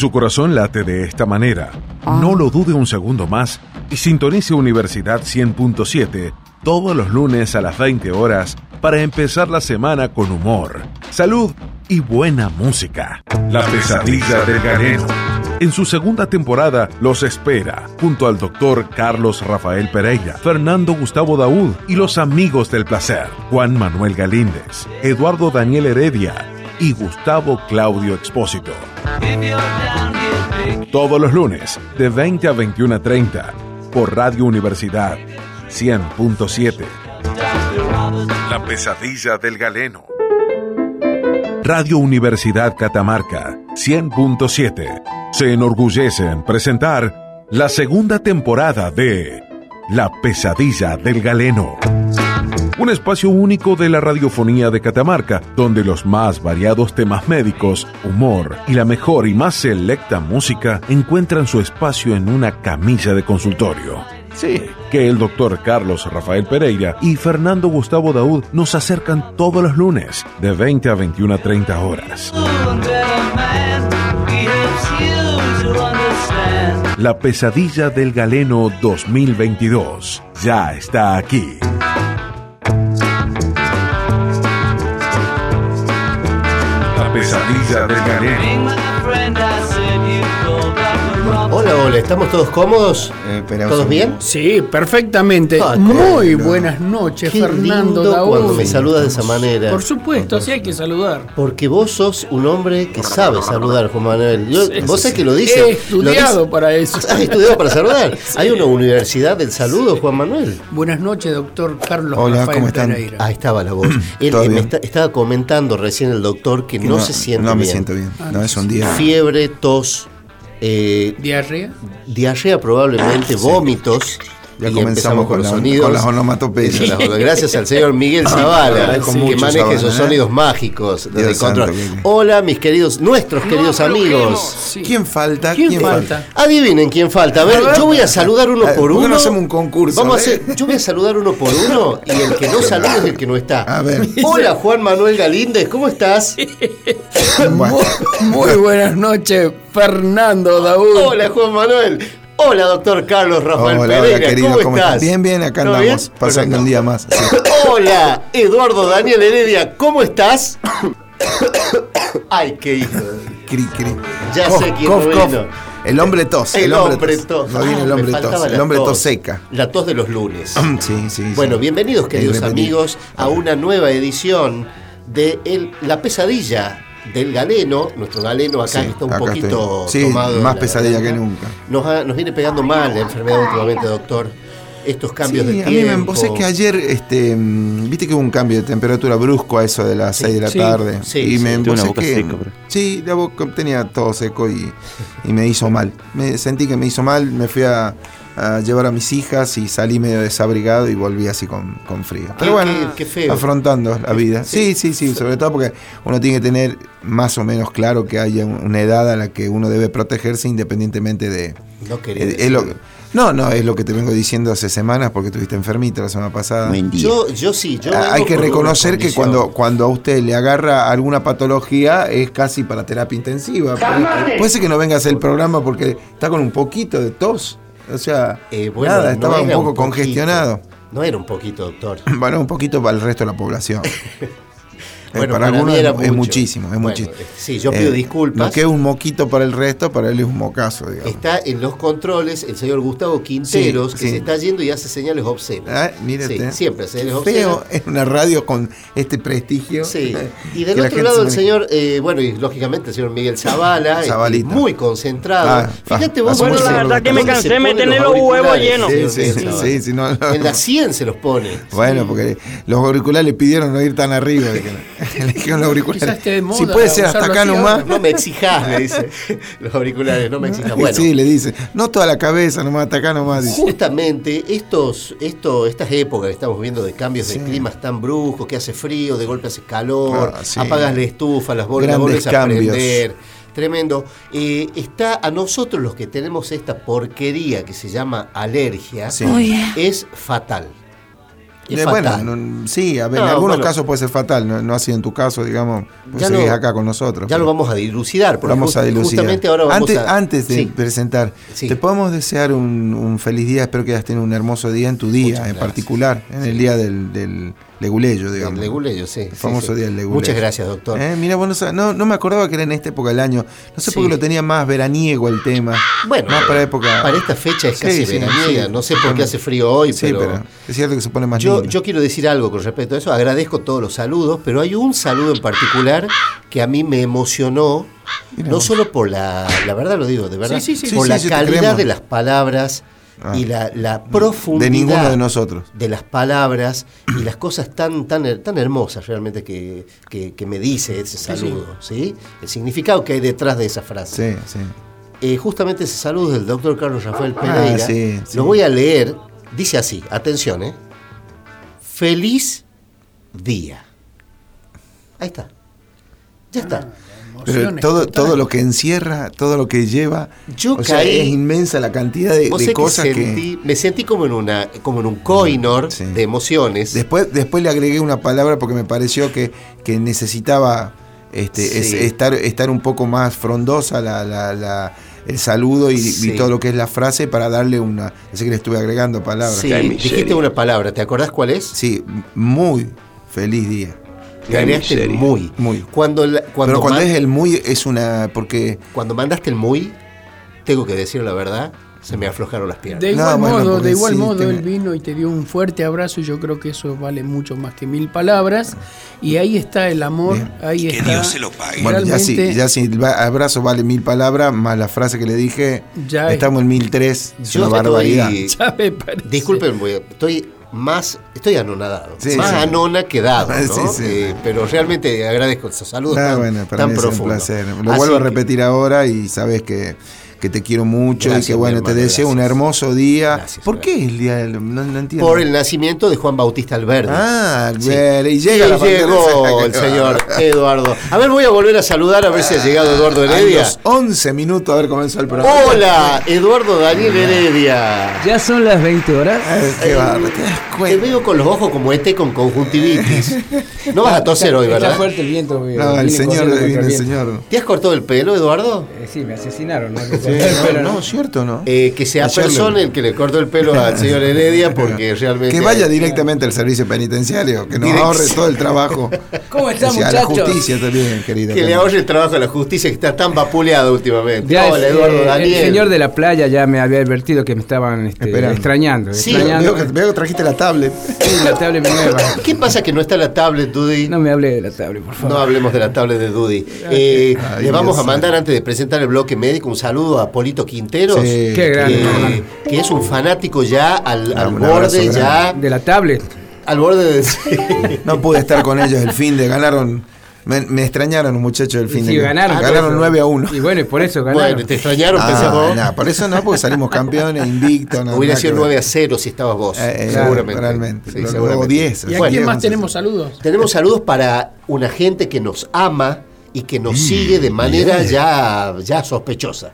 su corazón late de esta manera, no lo dude un segundo más y sintonice Universidad 100.7 todos los lunes a las 20 horas para empezar la semana con humor, salud y buena música. La pesadilla del galeno. En su segunda temporada los espera, junto al doctor Carlos Rafael Pereira, Fernando Gustavo Daúd y los amigos del placer, Juan Manuel Galíndez, Eduardo Daniel Heredia y Gustavo Claudio Expósito. Todos los lunes, de 20 a 21 a 30, por Radio Universidad 100.7. La pesadilla del galeno. Radio Universidad Catamarca 100.7 se enorgullece en presentar la segunda temporada de La pesadilla del galeno. Un espacio único de la radiofonía de Catamarca, donde los más variados temas médicos, humor y la mejor y más selecta música encuentran su espacio en una camilla de consultorio. Sí, que el doctor Carlos Rafael Pereira y Fernando Gustavo Daud nos acercan todos los lunes de 20 a 21 a 30 horas. La pesadilla del galeno 2022 ya está aquí. Pesadilla del galeno. Hola, hola, ¿estamos todos cómodos? Eh, ¿Todos bien? Sí, perfectamente. Ah, Muy buenas noches, Qué Fernando lindo cuando me saludas de esa manera. Por supuesto, así hay que saludar. Porque vos sos un hombre que sabe saludar, Juan Manuel. Yo- Sí, vos sí, sabés que lo He dice. lo estudiado dice- para eso. ¿Has estudiado para saludar? Hay una universidad del saludo, Juan Manuel. Buenas noches, doctor Carlos Hola, Rafael ¿cómo están? Pereira. Ahí estaba la voz. Él eh, me bien. está- estaba comentando recién el doctor que, Que no, se siente No me bien. siento bien. No, es un día. Fiebre, tos, eh, ¿Diarrea? diarrea probablemente, vómitos. Ya y comenzamos empezamos con, los sonidos. con las onomatopeyas. Eso, las- Gracias al señor Miguel Zavala, que maneja Zavala, esos ¿eh? sonidos mágicos desde control. santo, Hola, mis queridos, nuestros queridos amigos. Sí. ¿Quién falta? ¿Quién falta? Adivinen quién falta. A ver, yo voy a saludar uno Eh, por ¿por qué uno. no hacemos un concurso, Vamos a hacer, yo voy a saludar uno por uno y el que no saluda es el que no está. A ver. Hola, Juan Manuel Galíndez, ¿cómo estás? Bueno, Muy buenas noches, Fernando Daúd. Hola, Juan Manuel. Hola, doctor Carlos Rafael hola, Pereira, hola, querido. ¿cómo, ¿Cómo estás? estás? Bien, bien, acá ¿Todo andamos, bien? pasando un día más. sí. Hola, Eduardo Daniel Heredia, ¿cómo estás? Ay, qué hijo. de- Cri, cri. Ya Cof, sé quién cof, no cof. El hombre tos. El hombre tos. No viene Ah, el me hombre tos. El hombre tos seca. La tos de los lunes. Sí, sí. sí. Bueno, bienvenidos queridos Bienvenido. amigos a una nueva edición de el- La pesadilla del galeno. Nuestro galeno acá Sí, está un acá poquito estoy. Sí, tomado. más la pesadilla garganta. que nunca. Nos, ha- nos viene pegando mal la enfermedad últimamente, doctor. Estos cambios Sí, de a mí me tiempo. vos sabés que ayer, este, mm, viste que hubo un cambio de temperatura brusco a eso de las 6 de la Sí, tarde. sí, y sí. me una boca que- seca. Sí, la boca tenía todo seco y, y me hizo mal. Me sentí que me hizo mal, me fui a, a llevar a mis hijas y salí medio desabrigado y volví así con, con frío. Pero bueno, qué- qué feo. afrontando la vida. Sí, sí, sí, sobre todo porque uno tiene que tener más o menos claro que haya una edad a la que uno debe protegerse independientemente de, No quería es- decir. es lo que- no, no, es lo que te vengo diciendo hace semanas porque estuviste enfermita la semana pasada. Buen día. Yo, yo sí, yo. Ah, Hay que reconocer que cuando, cuando a usted le agarra alguna patología es casi para terapia intensiva. Puede, puede ser que no venga a hacer el programa porque está con un poquito de tos. O sea, Eh, bueno, nada, no estaba un poco poquito. congestionado. No era un poquito, doctor. Bueno, un poquito para el resto de la población. Eh, Bueno, para, para algunos mí era es, es mucho. muchísimo, es Bueno, muchísimo. eh, sí, yo pido disculpas. Lo que es un moquito para el resto, para él es un mocazo, digamos. Está en los controles el señor Gustavo Quinteros, Sí, que sí. se está yendo y hace señales obscenas. Ah, mire Sí, siempre señales obscenas. en una radio con este prestigio. Sí. Y del otro lado el señor, eh, bueno, y lógicamente el señor Miguel Zavala, Zabalita. muy concentrado. Ah, Fíjate ah, vos, bueno, la verdad que me cansé de ponen tener los los huevos llenos. Sí, sí, sí, no, no. En la 100 se los pone. Bueno, porque los auriculares le pidieron no ir tan arriba. le dijeron los auriculares. Moda si puede ser hasta acá nomás. No me exijas, le dice. Los auriculares, no me exijas. Bueno, Sí, le dice. No toda la cabeza, nomás hasta acá nomás. dice. Justamente estos, esto, estas épocas que estamos viendo de cambios de climas tan bruscos, que hace frío, de golpe hace calor, Ah, sí. apagas la estufa, las la Grandes a cambios. prender. Tremendo. Eh, está a nosotros los que tenemos esta porquería que se llama alergia, Sí. es fatal. Es Eh, bueno, fatal. no- sí, a ver, No, en algunos bueno. casos puede ser fatal, no, no ha sido en tu caso, digamos, pues seguís lo- acá con nosotros. Ya lo vamos a dilucidar. porque vamos a dilucidar. Justamente ahora vamos antes, a... antes de Sí. presentar, Sí. te podemos desear un, un feliz día, espero que hayas tenido un hermoso día en tu día, Muchas en gracias. particular, en el día del, del leguleyo, digamos. El leguleyo, sí. El sí, famoso sí. día del leguleyo. Muchas gracias, doctor. Eh, mira, bueno, no, no me acordaba que era en esta época del año. No sé por Sí. qué lo tenía más veraniego el tema. Bueno, más para época. Para esta fecha es Sí, casi sí, veraniega. sí. No sé por qué hace frío hoy, Sí, pero... pero es cierto que se pone más Yo, lindo. yo quiero decir algo con respecto a eso. Agradezco todos los saludos, pero hay un saludo en particular que a mí me emocionó. Mira no vos. solo por la, la verdad lo digo, de verdad, Sí, sí, sí. por Sí, la sí, sí, calidad de las palabras Ah. y la, la profundidad de ninguno de nosotros. de las palabras y las cosas tan tan tan hermosas realmente que, que- que me dice ese saludo, ¿sí? El significado que hay detrás de esa frase. Sí, sí. Eh, justamente ese saludo es del doctor Carlos Rafael Ah, Pereira. sí, sí. Lo voy a leer. Dice así, atención, ¿eh? Feliz día. Ahí está. Ya está. Pero Emociones todo, totales. todo lo que encierra, todo lo que lleva, Yo o sea, es inmensa la cantidad de, que cosas que, me sentí como en una como en un coinor Sí. de emociones. Después, después le agregué una palabra porque me pareció que, que necesitaba este, es- estar, estar un poco más frondosa la, la- la- el saludo y, todo lo que es la frase para darle una. Así que le estuve agregando palabras. sí, dijiste una palabra, ¿te acordás cuál es? Sí, muy feliz día. El muy. Muy. Cuando, la- cuando, Pero cuando es el muy es una. porque cuando mandaste el muy, tengo que decir la verdad, se me aflojaron las piernas. De igual modo, de igual sí, modo tiene- él vino y te dio un fuerte abrazo y yo creo que eso vale mucho más que mil palabras y ahí está el amor, Bien. ahí Que está. Dios se lo pague. Bueno, ya si, ya si el abrazo vale mil palabras, más la frase que le dije, Ya es- estamos en mil tres, es Yo una estoy- barbaridad. ya me parece. Disculpen, voy a- estoy más, estoy anonadado, Sí, más sí. anona que dado, ¿no? Sí. Eh, pero realmente agradezco esos saludos Ah, tan, bueno, para tan mí es un profundos. placer. Lo Así vuelvo a que- repetir ahora y sabes que, que te quiero mucho y que bueno, te deseo un hermoso día. Gracias, ¿Por gracias. qué el día del.? No, no entiendo. Por el nacimiento de Juan Bautista Alberdi. Ah, Sí. ver, y llega la llegó el señor Eduardo. A ver, voy a volver a saludar a ver si ha llegado Eduardo A Heredia. los 11 minutos a ver comenzó el programa. Hola, Eduardo Daniel Heredia. Ya son las 20 horas. Ay, qué bárbaro, te das Te cuenta. veo con los ojos como este con conjuntivitis. No vas a toser hoy, Está ¿verdad? fuerte el viento. eh, No, el señor, viene el señor. ¿Te has cortado el pelo, Eduardo? Eh, sí, me asesinaron. ¿no? No, no, cierto, ¿no? Eh, que sea persona el que le cortó el pelo al señor Heredia porque realmente... Que vaya directamente al servicio penitenciario, que nos ahorre todo el trabajo. ¿Cómo están, Hacia la muchachos? justicia también, querido. Que le ahorre el trabajo a la justicia que está tan vapuleada últimamente. Ya, Hola, eh, Eduardo el Daniel. señor de la playa ya me había advertido que me estaban este, extrañando. Sí, extrañando. Veo que, veo que trajiste la tablet. Sí, la tablet nueva. ¿Qué pasa que no está la tablet, Dudy? No me hable de la tablet, por favor. No hablemos de la tablet de Dudy. Eh, Ay, le vamos Dios a mandar, antes de presentar el bloque médico, un saludo a Polito Quinteros, Sí. Que, que es un fanático ya al, borde, ya De la tablet. al borde de... No pude estar con ellos el fin de ganaron. Me, me extrañaron los muchachos del fin Sí, de ganaron. Ganaron eso. 9 a 1. Y bueno, y por eso ganaron. Bueno, te extrañaron, Ah, vos. nah, por eso no, porque salimos campeones, invictos. no, Hubiera sido que ver. 9 a 0 si estabas vos, Eh, eh, seguramente. realmente. Sí, Luego seguramente. 10. ¿Y a Bueno, quién más tenemos saludos? Tenemos saludos para una gente que nos ama y que nos sigue de manera ya, ya sospechosa.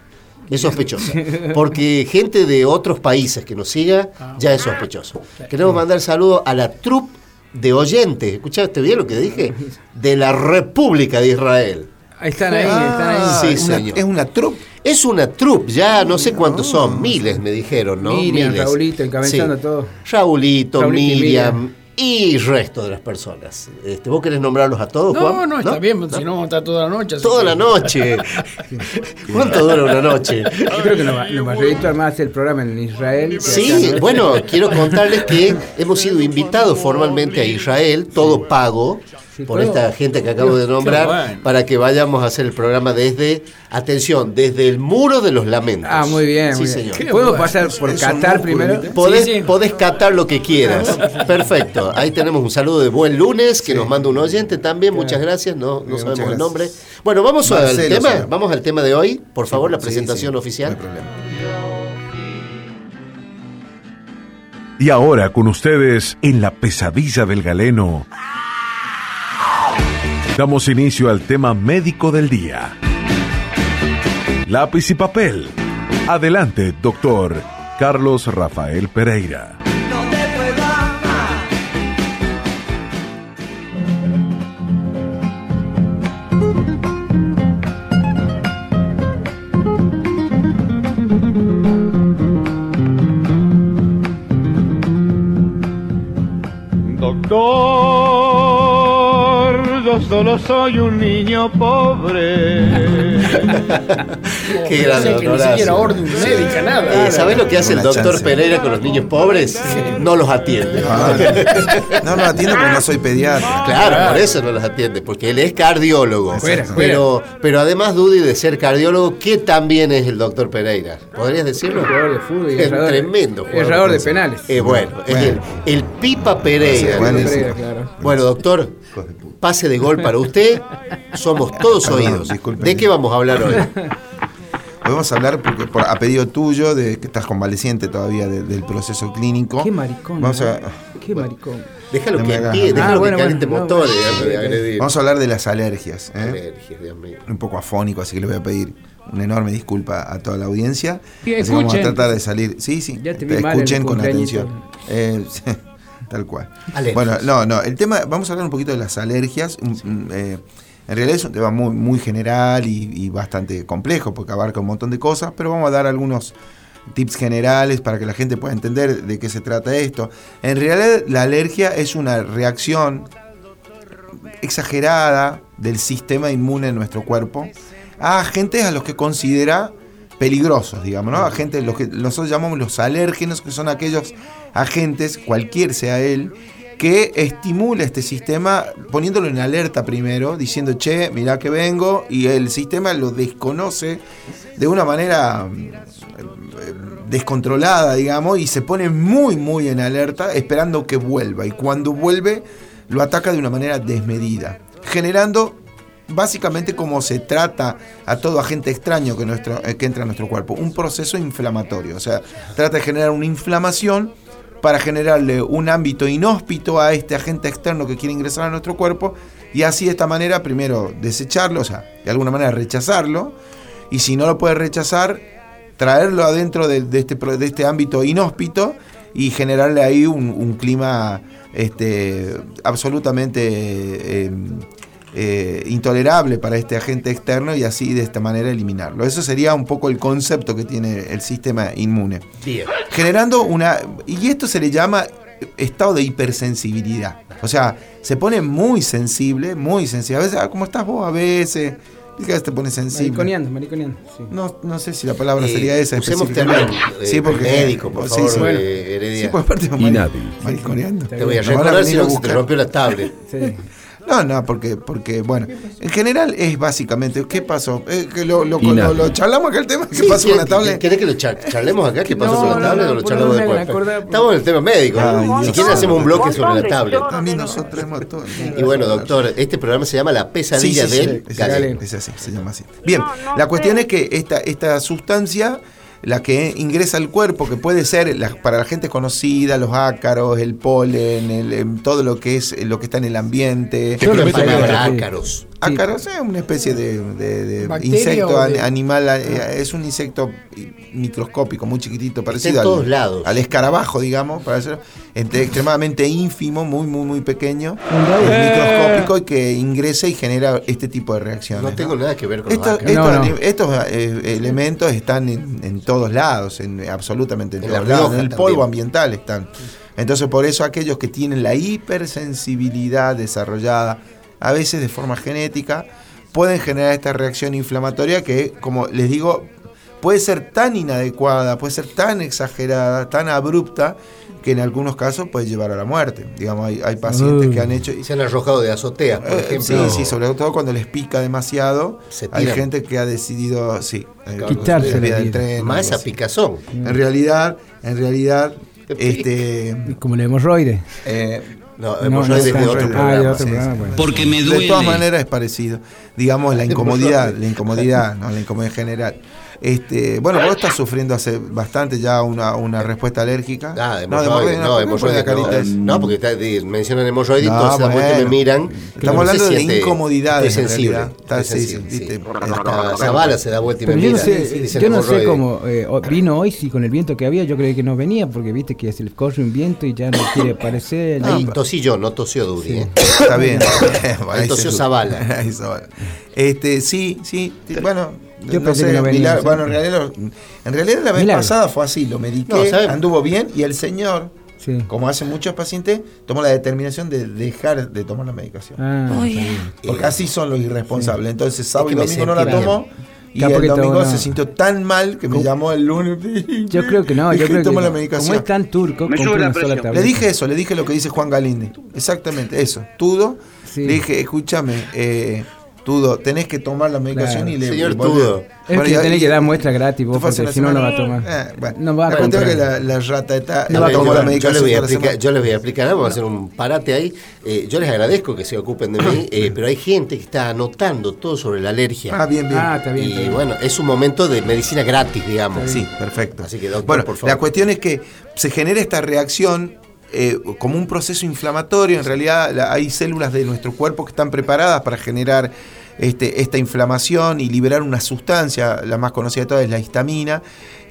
Es sospechosa. Porque gente de otros países que nos siga ya es sospechoso. Queremos mandar saludos a la troupe de oyentes. ¿Escuchaste bien lo que dije? De la República de Israel. Ahí están ahí, Ah, están ahí. Sí, una- señor. Es una troupe. Es una troupe, ya no sé cuántos son, miles me dijeron, ¿no? Miriam, miles. Raulito, encabezando todo. Raulito, Miriam y el resto de las personas. Este, ¿Vos querés nombrarlos a todos, No, Juan? no, está bien, si no vamos a estar toda la noche. así Toda que- la noche. ¿Cuánto dura una noche? Yo creo que nos va, nos va más el programa en Israel. Sí, ¿no? bueno, quiero contarles que hemos sido invitados formalmente a Israel, todo pago, por esta gente que acabo de nombrar, bueno. para que vayamos a hacer el programa desde, atención, desde el muro de los lamentos. Ah, muy bien. Sí, muy bien. señor. ¿Puedo bueno. pasar por Es Qatar primero? Podés, Sí, sí. podés catar lo que quieras. Perfecto. Ahí tenemos un saludo de buen lunes que nos manda un oyente también. Muchas gracias. No, no Bien, sabemos el nombre. Bueno, vamos al tema. Vamos al tema de hoy. Por favor, la presentación sí, oficial. No hay problema. Y ahora con ustedes en la pesadilla del galeno. Damos inicio al tema médico del día. Lápiz y papel. Adelante, doctor Carlos Rafael Pereira. Doctor yo solo soy un niño pobre. Qué grande, O sea, que ni siquiera orden médica, nada. Eh, ¿Sabés lo que hace el doctor chance. Pereira con los niños pobres? No los atiende. Ah, no, no atiendo porque no soy pediatra. Claro, por eso no los atiende, porque él es cardiólogo. Fuera, pero, pero además, Dudy, de ser cardiólogo, ¿qué también es el doctor Pereira? ¿Podrías decirlo? Jugador de fútbol y Es errador- tremendo jugador. errador de penales. Eh, bueno, es el, el Pipa Pereira. Sí, bueno, Pereira, claro. Bueno, doctor, pase de gol para usted. Somos todos Perdón, oídos. disculpe. ¿De qué vamos a hablar hoy? Podemos hablar porque, por- a pedido tuyo, de que estás convaleciente todavía de- del proceso clínico. Qué maricón. Vamos a, Qué maricón. Déjalo que Ah, déjalo bueno, que caliente bueno, motores bueno. vamos a hablar de las alergias. ¿eh? Alergias, Dios mío. Un poco afónico, así que le voy a pedir una enorme disculpa a toda la audiencia. Sí, Así que vamos a tratar de salir. Sí, sí. Ya te vi mal escuchen con atención. Eh, tal cual. Alergias. Bueno, no, no. El tema, vamos a hablar un poquito de las alergias. eh, en realidad es un tema muy, muy general y, y bastante complejo porque abarca un montón de cosas, pero vamos a dar algunos tips generales para que la gente pueda entender de qué se trata esto. En realidad la alergia es una reacción exagerada del sistema inmune en nuestro cuerpo a agentes a los que considera peligrosos, digamos, ¿no? Agentes, los que nosotros llamamos los alérgenos, que son aquellos agentes, cualquier sea él, que estimula este sistema poniéndolo en alerta primero, diciendo, che, mirá que vengo, y el sistema lo desconoce de una manera mm, descontrolada, digamos, y se pone muy, muy en alerta esperando que vuelva. Y cuando vuelve, lo ataca de una manera desmedida, generando básicamente como se trata a todo agente extraño que, nuestro, eh, que entra en nuestro cuerpo, un proceso inflamatorio. O sea, trata de generar una inflamación para generarle un ámbito inhóspito a este agente externo que quiere ingresar a nuestro cuerpo y así de esta manera primero desecharlo, o sea, de alguna manera rechazarlo y si no lo puede rechazar, traerlo adentro de, este, de este ámbito inhóspito y generarle ahí un, un clima este, absolutamente eh, eh, intolerable para este agente externo y así de esta manera eliminarlo. Eso sería un poco el concepto que tiene el sistema inmune. Bien. Generando una... Y esto se le llama estado de hipersensibilidad. O sea, se pone muy sensible, muy sensible. A veces, ah, ¿cómo estás vos? A veces... ¿Qué a veces te pone sensible? Mariconeando, mariconeando. Sí. No, no sé si la palabra Eh, sería esa. usemos específicamente. términos, eh, sí, porque, médicos, por sí, favor, sí. eh, Heredia. Sí, aparte Y nadie. mariconeando. Te voy a recordar si no se te rompió la tablet. Sí. No, no, porque, porque bueno, en general es básicamente, ¿qué pasó? Eh, que lo, lo, charlamos acá el tema, ¿qué Sí, pasó ¿qué- con la tablet? ¿Querés que lo char- charlemos acá? ¿Qué pasó No, con la tablet no, o lo charlamos después? Estamos en el tema médico. Ay, si quieren hacemos un bloque sobre la tablet. A mí nosotros hemos todo. Y bueno, doctor, este programa se llama La pesadilla sí, sí, del así, es así, se llama así. Bien, No, no la cuestión sé. es que esta, esta sustancia, la que ingresa al cuerpo, que puede ser la- para la gente conocida, los ácaros, el polen, el, em, todo lo que es lo que está en el ambiente. ¿Qué es la Sí, palabra sí. ácaros? Ácaros es una especie de, de- de ¿Bacteria insecto de- animal, eh, es un insecto microscópico, muy chiquitito, parecido en al, todos lados. al escarabajo, digamos, para ser extremadamente ínfimo, muy, muy, muy pequeño, es microscópico y que ingresa y genera este tipo de reacciones. No tengo nada que ver con Estos, los. No, estos- no. estos, eh, elementos están en, en todos lados, en, absolutamente en, En todos La lados. En el también. polvo ambiental están. Entonces, por eso aquellos que tienen la hipersensibilidad desarrollada, a veces de forma genética, pueden generar esta reacción inflamatoria que, como les digo, puede ser tan inadecuada, puede ser tan exagerada, tan abrupta, que en algunos casos puede llevar a la muerte. Digamos, hay, hay pacientes Uh. que han hecho... Y se han arrojado de azoteas, por Eh, ejemplo. sí, sí, sobre todo cuando les pica demasiado. Se Hay gente que ha decidido, sí, Quitarse del tren, Más a picazón. En realidad, en realidad, este, Como la hemorroide. eh, No, No, hemorroides no, de no, otro ah, programa. de otro sí, programa, sí. bueno. Porque me de duele. todas maneras es parecido. Digamos, la incomodidad, la incomodidad, no, la incomodidad en general. Este, bueno, vos estás sufriendo hace bastante ya una, una respuesta alérgica. Ah, de no, de hemorroides, no, ¿por qué hemorroides pone la no. No, porque está- di- mencionan hemorroides y No, todos se dan vuelta y me bueno. miran. Estamos No hablando se de siente- incomodidades, en sensible. Está- sí, sensible, sí. Hasta Zavala se da vuelta y me Pero yo mira. no sé, yo no sé cómo eh, vino hoy, si con el viento que había, yo creí que no venía, porque viste que se le corre un viento y ya no quiere aparecer. Ahí ya- tosí yo, no tosió Duri. ¿eh? Está bien. Bueno, tosió Zavala. Ahí Zavala. Este, sí, sí. Bueno, Yo no pensé sé, que no venía, milagro- sí. bueno, en realidad, en realidad la vez Milagro. pasada fue así, lo mediqué, anduvo bien y el señor Sí. como hacen muchos pacientes, tomo la determinación de dejar de tomar la medicación. Ah. Porque así son los irresponsables. Entonces, sábado que y domingo no la tomó. Y el domingo se sintió tan mal que me llamó el lunes. Yo creo que no, yo creo que la no. medicación. como es tan turco, Me una sola tableta. Le dije eso, le dije lo que dice Juan Galinde. Exactamente, eso. Tudo. Sí. Le dije, escúchame, eh, Tudo, tenés que tomar la medicación Claro. y le. Señor. Tudo. Es que tenés que dar muestra gratis vos, porque si no, no va a tomar. Eh, bueno. No va a es que comprar. la, la rata está. A iba a tomar yo, la yo medicación. les voy a toda la explicar, semana. yo les voy a explicar, vamos a hacer un parate ahí. Eh, yo les agradezco que se ocupen de mí, eh, pero hay gente que está anotando todo sobre la alergia. Ah, bien, bien. Ah, está bien. está y bien. bueno, es un momento de medicina gratis, digamos. Sí, perfecto. Así que, doctor, bueno, por favor. la cuestión es que se genera esta reacción eh, como un proceso inflamatorio. En realidad hay células de nuestro cuerpo que están preparadas para generar este, esta inflamación y liberar una sustancia, la más conocida de todas es la histamina,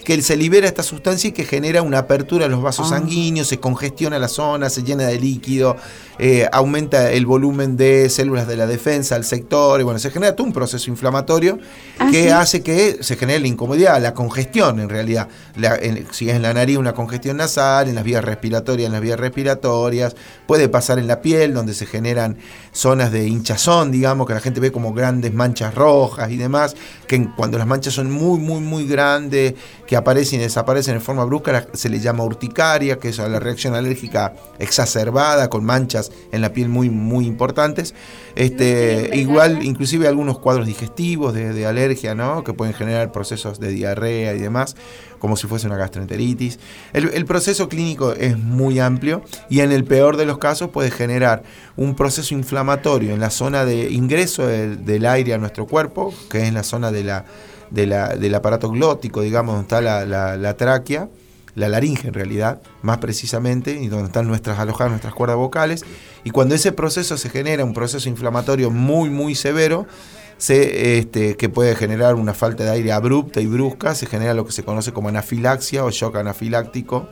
que se libera esta sustancia y que genera una apertura a los vasos sanguíneos, se congestiona la zona, se llena de líquido, eh, aumenta el volumen de células de la defensa al sector, y bueno, se genera todo un proceso inflamatorio Ah, que ¿sí? hace que se genere la incomodidad, la congestión en realidad. La- en- si es en la nariz una congestión nasal, en las vías respiratorias, en las vías respiratorias, puede pasar en la piel donde se generan zonas de hinchazón, digamos, que la gente ve como grandes manchas rojas y demás, que cuando las manchas son muy, muy, muy grandes, que aparecen y desaparecen en forma brusca, se le llama urticaria, que es la reacción alérgica exacerbada con manchas en la piel muy, muy importantes. Este, igual, inclusive algunos cuadros digestivos de, de alergia, ¿no? Que pueden generar procesos de diarrea y demás, como si fuese una gastroenteritis. El, el proceso clínico es muy amplio y en el peor de los casos puede generar un proceso inflamatorio en la zona de ingreso del, del aire a nuestro cuerpo, que es en la zona de la, de la- del aparato glótico, digamos, donde está la, la- la tráquea, la laringe en realidad, más precisamente, y donde están nuestras alojadas nuestras cuerdas vocales. Y cuando ese proceso se genera, un proceso inflamatorio muy, muy severo, se, este, que puede generar una falta de aire abrupta y brusca, se genera lo que se conoce como anafilaxia o shock anafiláctico,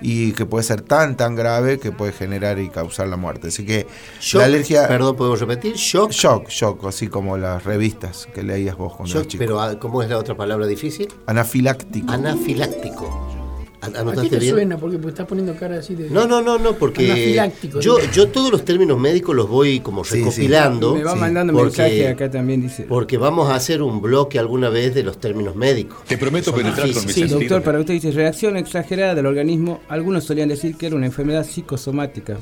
y que puede ser tan, tan grave que puede generar y causar la muerte. Así que Shock, la alergia... Perdón, ¿podemos repetir? Shock. Shock, shock, así como las revistas que leías vos cuando Shock, eras chico. pero ah, ¿cómo es la otra palabra difícil? Anafiláctico. Anafiláctico. ¿A qué ¿Anotaste te bien? suena? Porque pues, estás poniendo cara así de. No, no, no, no, porque yo, yo todos los términos médicos los voy como Sí, sí. recopilando. Me va Sí, mandando porque- mensaje acá también, dice. Porque vamos a hacer un bloque alguna vez de los términos médicos. Te prometo penetrar con mis Sí, Sí, sentidos. doctor, para usted dice reacción exagerada del organismo. Algunos solían decir que era una enfermedad psicosomática.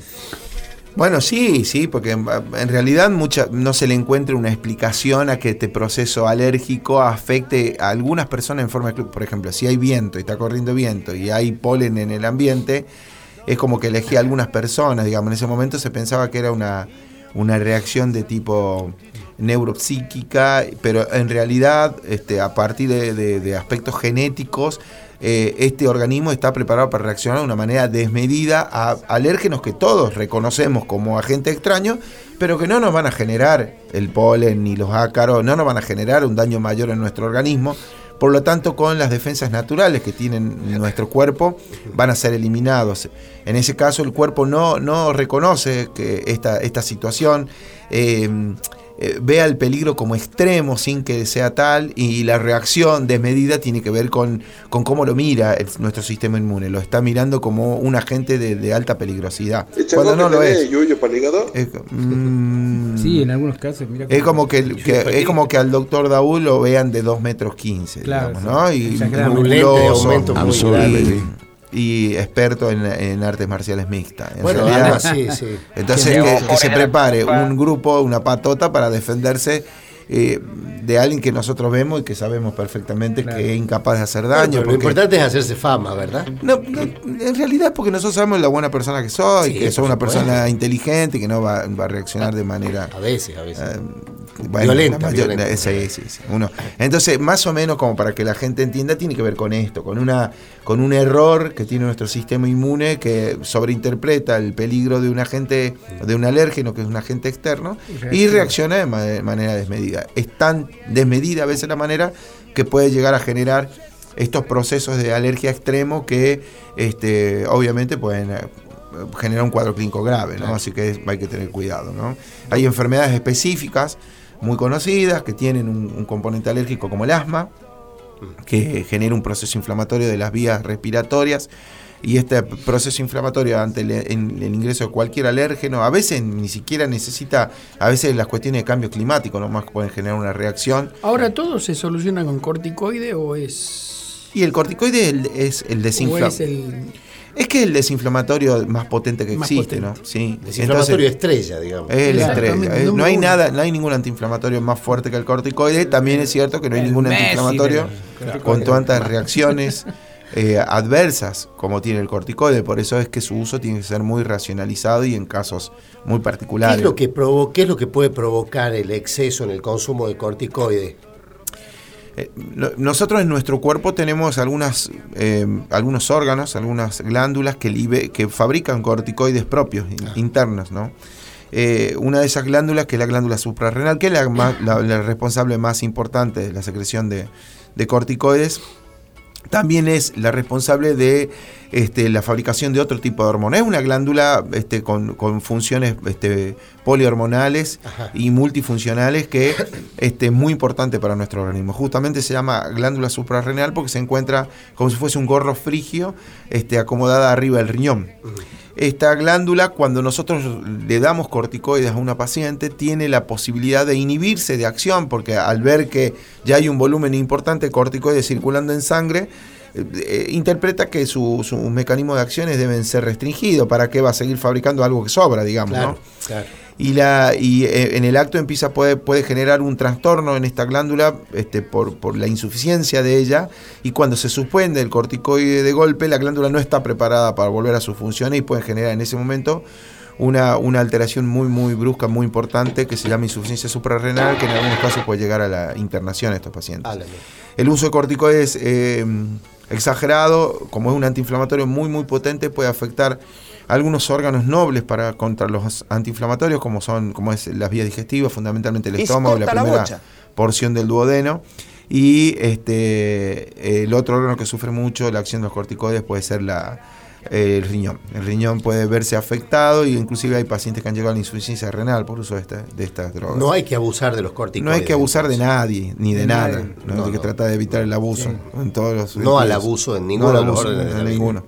Bueno, sí, sí, porque en, realidad mucha, no se le encuentra una explicación a que este proceso alérgico afecte a algunas personas en forma, exclu- por ejemplo, si hay viento y está corriendo viento y hay polen en el ambiente, es como que elegía a algunas personas, digamos, en ese momento se pensaba que era una, una reacción de tipo neuropsíquica, pero en realidad, este, a partir de, de- de aspectos genéticos, eh, este organismo está preparado para reaccionar de una manera desmedida a alérgenos que todos reconocemos como agentes extraños, pero que no nos van a generar el polen ni los ácaros, no nos van a generar un daño mayor en nuestro organismo. Por lo tanto, con las defensas naturales que tiene nuestro cuerpo, van a ser eliminados. En ese caso, el cuerpo no, no reconoce que esta, esta situación. eh, eh, vea el peligro como extremo sin que sea tal y la reacción desmedida tiene que ver con, con cómo lo mira el- nuestro sistema inmune. Lo está mirando como un agente de, de alta peligrosidad. Cuando no lo es. Es, mm, Sí, en algunos casos, mira. es como que, que- es como que al doctor Daúl lo vean de 2 metros 15, Claro, digamos, ¿no? Y exageradamente. Un lente de musculoso, aumento muy y- grande. Y experto en, en artes marciales mixtas. En Bueno, realidad- sí, sí. entonces que, que se prepare un grupo, una patota para defenderse eh, de alguien que nosotros vemos y que sabemos perfectamente Claro. que es incapaz de hacer daño. pero lo porque- importante es hacerse fama, ¿verdad? no, no, en realidad es porque nosotros sabemos la buena persona que soy, Sí, que soy una persona inteligente, que no va, va a reaccionar de manera... A veces, a veces. eh, bueno, Violenta, violenta. sí, sí, sí, uno. Entonces, más o menos como para que la gente entienda, tiene que ver con esto, con una, con un error que tiene nuestro sistema inmune que sobreinterpreta el peligro de un agente, de un alérgeno que es un agente externo, y reacciona de ma- de manera desmedida. Es tan desmedida a veces la manera que puede llegar a generar estos procesos de alergia extremo que este, obviamente pueden eh, generar un cuadro clínico grave, ¿no? Así que hay que tener cuidado, ¿no? Hay enfermedades específicas muy conocidas que tienen un, un componente alérgico como el asma, que genera un proceso inflamatorio de las vías respiratorias. y este proceso inflamatorio ante el, ingreso de cualquier alérgeno, a veces ni siquiera necesita, a veces las cuestiones de cambio climático nomás pueden generar una reacción. Ahora, ¿todo se soluciona con corticoide o es, Y el corticoide es el, es el o desinfla- es que es el desinflamatorio más potente que Más existe, potente. ¿no? Sí. Desinflamatorio Entonces, estrella, digamos. es el Exactamente, estrella. No hay nada, no hay ningún antiinflamatorio más fuerte que el corticoide. También es cierto que no hay El ningún Messi antiinflamatorio con tantas reacciones eh, adversas como tiene el corticoide. Por eso es que su uso tiene que ser muy racionalizado y en casos muy ¿Qué particulares. es, lo que provo- ¿Qué es lo que puede provocar el exceso en el consumo de corticoides? Eh, no- Nosotros en nuestro cuerpo tenemos algunas, eh, algunos órganos, algunas glándulas que, libe- que fabrican corticoides propios, in- internos, ¿no? Eh, una de esas glándulas, que es la glándula suprarrenal, que es la, más- la- la responsable más importante de la secreción de, de corticoides, también es la responsable de este, la fabricación de otro tipo de hormonas. Es una glándula este, con, con funciones este, polihormonales y multifuncionales que este, es muy importante para nuestro organismo. Justamente se llama glándula suprarrenal porque se encuentra como si fuese un gorro frigio este, acomodada arriba del riñón. Esta glándula, cuando nosotros le damos corticoides a una paciente, tiene la posibilidad de inhibirse de acción, porque al ver que ya hay un volumen importante de corticoides circulando en sangre, eh, eh, interpreta que su- sus mecanismos de acciones deben ser restringidos. ¿Para qué va a seguir fabricando algo que sobra, digamos? Claro, ¿no? claro. y la y eh, en el acto empieza puede puede generar un trastorno en esta glándula este por, por la insuficiencia de ella y cuando se suspende el corticoide de golpe la glándula no está preparada para volver a sus funciones y puede generar en ese momento una, una alteración muy muy brusca muy importante que se llama insuficiencia suprarrenal que en algunos casos puede llegar a la internación de estos pacientes el uso de corticoides eh, exagerado, como es un antiinflamatorio muy muy potente, puede afectar algunos órganos nobles para contra los antiinflamatorios, como son como es las vías digestivas, fundamentalmente el estómago, la primera porción del duodeno. Y este el otro órgano que sufre mucho la acción de los corticoides puede ser la, el riñón. El riñón puede verse afectado y inclusive hay pacientes que han llegado a la insuficiencia renal por uso de, esta- de estas drogas. No hay que abusar de los corticoides. No hay que abusar de nadie, ni de, nada. ¿no? No, hay que no. tratar de evitar el abuso en todos los No al abuso en No ninguno al de los abuso, en ninguno.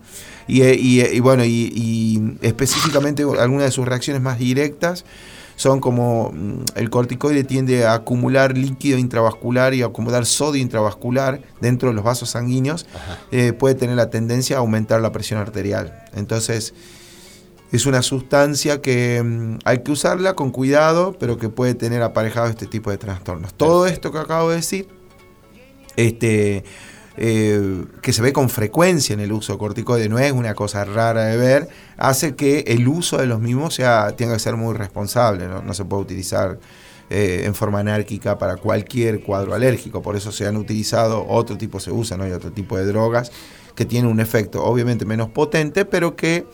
Y, eh, y, eh, y bueno, y, y específicamente algunas de sus reacciones más directas son como mm, el corticoide tiende a acumular líquido intravascular y a acumular sodio intravascular dentro de los vasos sanguíneos, eh, puede tener la tendencia a aumentar la presión arterial. Entonces, es una sustancia que mm, hay que usarla con cuidado, pero que puede tener aparejado este tipo de trastornos. Todo esto que acabo de decir, este, eh, que se ve con frecuencia en el uso de corticoides, no es una cosa rara de ver, hace que el uso de los mismos sea, tenga que ser muy responsable, no, No se puede utilizar eh, en forma anárquica para cualquier cuadro alérgico, por eso se han utilizado, otro tipo se usa, ¿no? hay otro tipo de drogas que tienen un efecto obviamente menos potente, pero que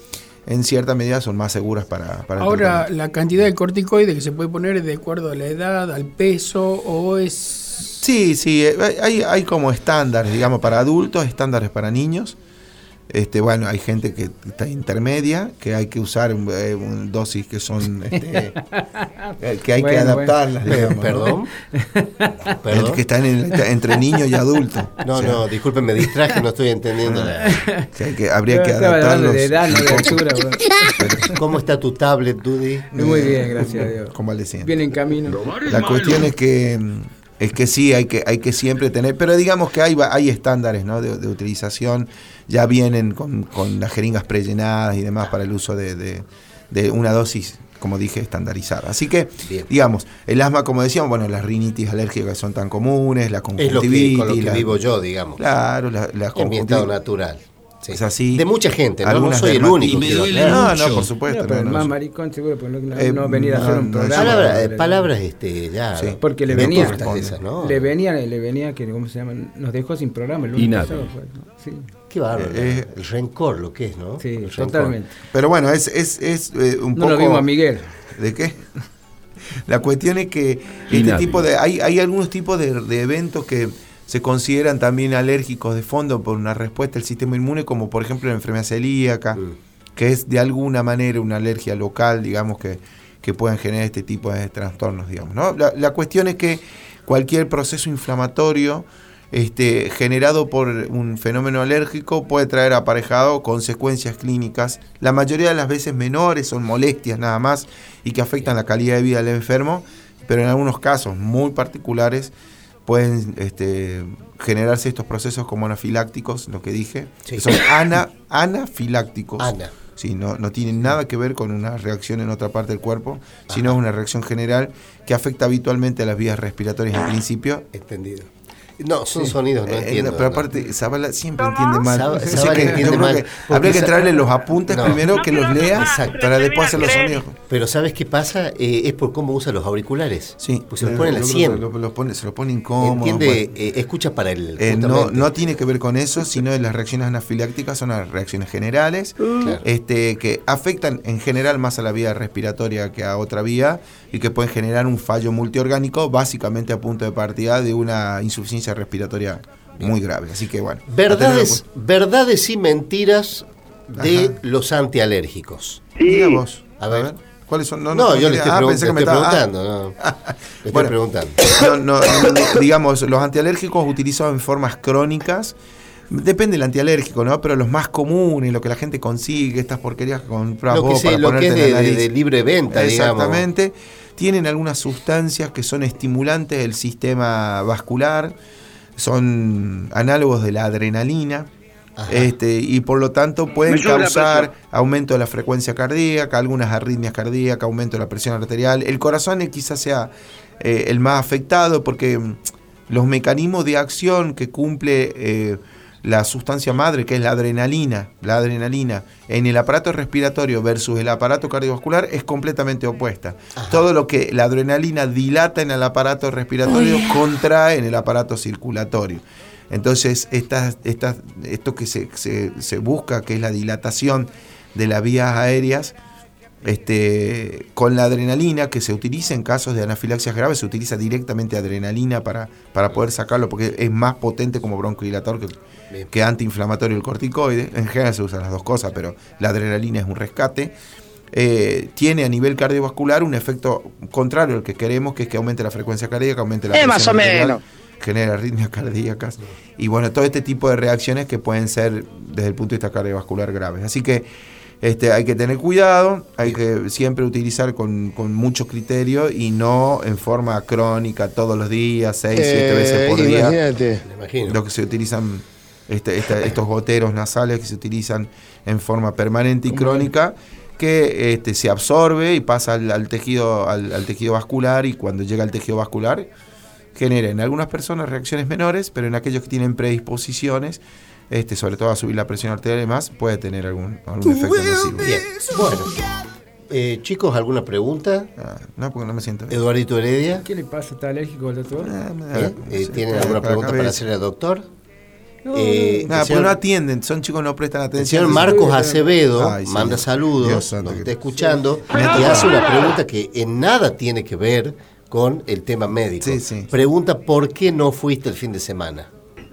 en cierta medida son más seguras para, para Ahora, la cantidad de corticoide que se puede poner es de acuerdo a la edad, al peso, o es. Sí, sí, eh, hay, hay como estándares, digamos, para adultos, estándares para niños. Este, bueno, hay gente que está intermedia, que hay que usar un, eh, un dosis que son, este, eh, que hay que Bueno, adaptarlas, digamos, ¿no? Perdón. Perdón. Que están en- entre niño y adulto. No, O sea, no, disculpen, me distraje, no estoy entendiendo. la- que hay que- habría que adaptarlos de edad, de altura. bueno. ¿Cómo está tu tablet, Dudy? Muy bien, gracias a Dios. convaleciente. Viene en camino. La cuestión es que mm, es que sí hay que hay que siempre tener, pero digamos que hay hay estándares ¿no? de, de utilización, ya vienen con, con las jeringas prellenadas y demás para el uso de, de- de una dosis, como dije, estandarizada. Así que, Bien. digamos, el asma, como decíamos, bueno, las rinitis alérgicas son tan comunes, la Es lo conjuntivitis, que, con lo que la- vivo yo, digamos. Claro, la- las en mi estado natural. Sí. Es así. De mucha gente, ¿no? No soy el único. Y me duele aclarar. No, no, por supuesto. No, pero no, no. más maricón seguro, porque no, no, Eh, no venir a hacer no, un no, programa. Palabra- eh, palabras este, ya. Sí. Porque le me venía- gustan esas, ¿no? Le venía, le venía, que ¿cómo se llama? Nos dejó sin programa el lunes Y nada. pasado, ¿no? Sí, Qué bárbaro. Eh, el rencor, lo que es, ¿no? sí, totalmente. Pero bueno, es, es, es eh, un No poco... lo vimos a Miguel. ¿De qué? La cuestión es que Y este nadie. tipo de hay, hay algunos tipos de, de eventos que se consideran también alérgicos de fondo por una respuesta del sistema inmune, como por ejemplo la enfermedad celíaca, Mm. que es de alguna manera una alergia local, digamos, que, que pueden generar este tipo de trastornos, digamos. ¿no? La, la cuestión es que cualquier proceso inflamatorio este, generado por un fenómeno alérgico puede traer aparejado consecuencias clínicas, la mayoría de las veces menores, son molestias nada más y que afectan la calidad de vida del enfermo, pero en algunos casos muy particulares pueden este, generarse estos procesos como anafilácticos, lo que dije, Sí. que son ana, anafilácticos. Ana. Sí, no, no tienen nada que ver con una reacción en otra parte del cuerpo, sino es una reacción general que afecta habitualmente a las vías respiratorias en principio. Entendido. No, son sonidos, no Eh, entiendo. pero aparte, Zabala siempre entiende mal. Que entiende mal, que habría que traerle los apuntes No. primero, que los lea, Exacto. para después hacer los sonidos. Pero ¿sabes qué pasa? Eh, es por cómo usa los auriculares. Sí, Pues se los pone en la Yo creo 100. que lo- lo pone- se lo pone incómodo. Entiende, bueno. eh, escucha para el. Eh, no, no tiene que ver con eso, sino de las reacciones anafilácticas son las reacciones generales Claro. este, que afectan en general más a la vía respiratoria que a otra vía y que pueden generar un fallo multiorgánico, básicamente a punto de partida de una insuficiencia respiratoria muy grave. Así que bueno. Verdades, verdades y mentiras de Ajá. los antialérgicos. Mira vos. A ver. ¿Cuáles son? No, yo le estoy, Ah, pregun- que me estoy ah. preguntando. no. Le estoy preguntando. No, digamos, los antialérgicos utilizados en formas crónicas. Depende del antialérgico, ¿no? Pero los más comunes, lo que la gente consigue, estas porquerías que compras Lo que, vos para lo que ponerte es en de, la de- nariz. de libre venta, digamos. Exactamente. Tienen algunas sustancias que son estimulantes del sistema vascular, son análogos de la adrenalina. Este, y por lo tanto pueden causar aumento de la frecuencia cardíaca, algunas arritmias cardíacas, aumento de la presión arterial. El corazón quizás sea eh, el más afectado porque mm, los mecanismos de acción que cumple eh, la sustancia madre, que es la adrenalina, la adrenalina, en el aparato respiratorio versus el aparato cardiovascular es completamente opuesta. Todo lo que la adrenalina dilata en el aparato respiratorio contrae en el aparato circulatorio. Entonces, estas, estas, esto que se, se- se busca, que es la dilatación de las vías aéreas, este, con la adrenalina que se utiliza en casos de anafilaxias graves, se utiliza directamente adrenalina para, para poder sacarlo, porque es más potente como broncodilatador que, antiinflamatorio el corticoide. En general se usan las dos cosas, pero la adrenalina es un rescate. Eh, tiene a nivel cardiovascular un efecto contrario al que queremos, que es que aumente la frecuencia cardíaca, aumente la Eh, presión más o arterial, menos. genera arritmias cardíacas y bueno, todo este tipo de reacciones que pueden ser desde el punto de vista cardiovascular graves. Así que este, hay que tener cuidado, hay que siempre utilizar con, con mucho criterio y no en forma crónica todos los días, seis, siete veces por día. Me imagino. lo que se utilizan este- esta- estos goteros nasales que se utilizan en forma permanente y crónica que este, se absorbe y pasa al, al tejido al, al tejido vascular y cuando llega al tejido vascular genera en algunas personas reacciones menores pero en aquellos que tienen predisposiciones este, sobre todo a subir la presión arterial y demás puede tener algún, algún efecto nocivo Bien. Bueno. Eh, chicos, ¿alguna pregunta? Ah, no porque no me siento bien. Eduardito Heredia. ¿Qué le pasa? ¿Está alérgico al doctor? Ah, me da- ¿eh? no Eh, sé, ¿Tienen alguna pregunta para hacerle al doctor? No, Eh, Nada, el porque señor- no atienden, son chicos no prestan El atención. señor Marcos Acevedo Ay, sí. manda saludos, nos que- está escuchando y hace una pregunta que en nada tiene que ver con el tema médico. Sí, sí. Pregunta por qué no fuiste el fin de semana.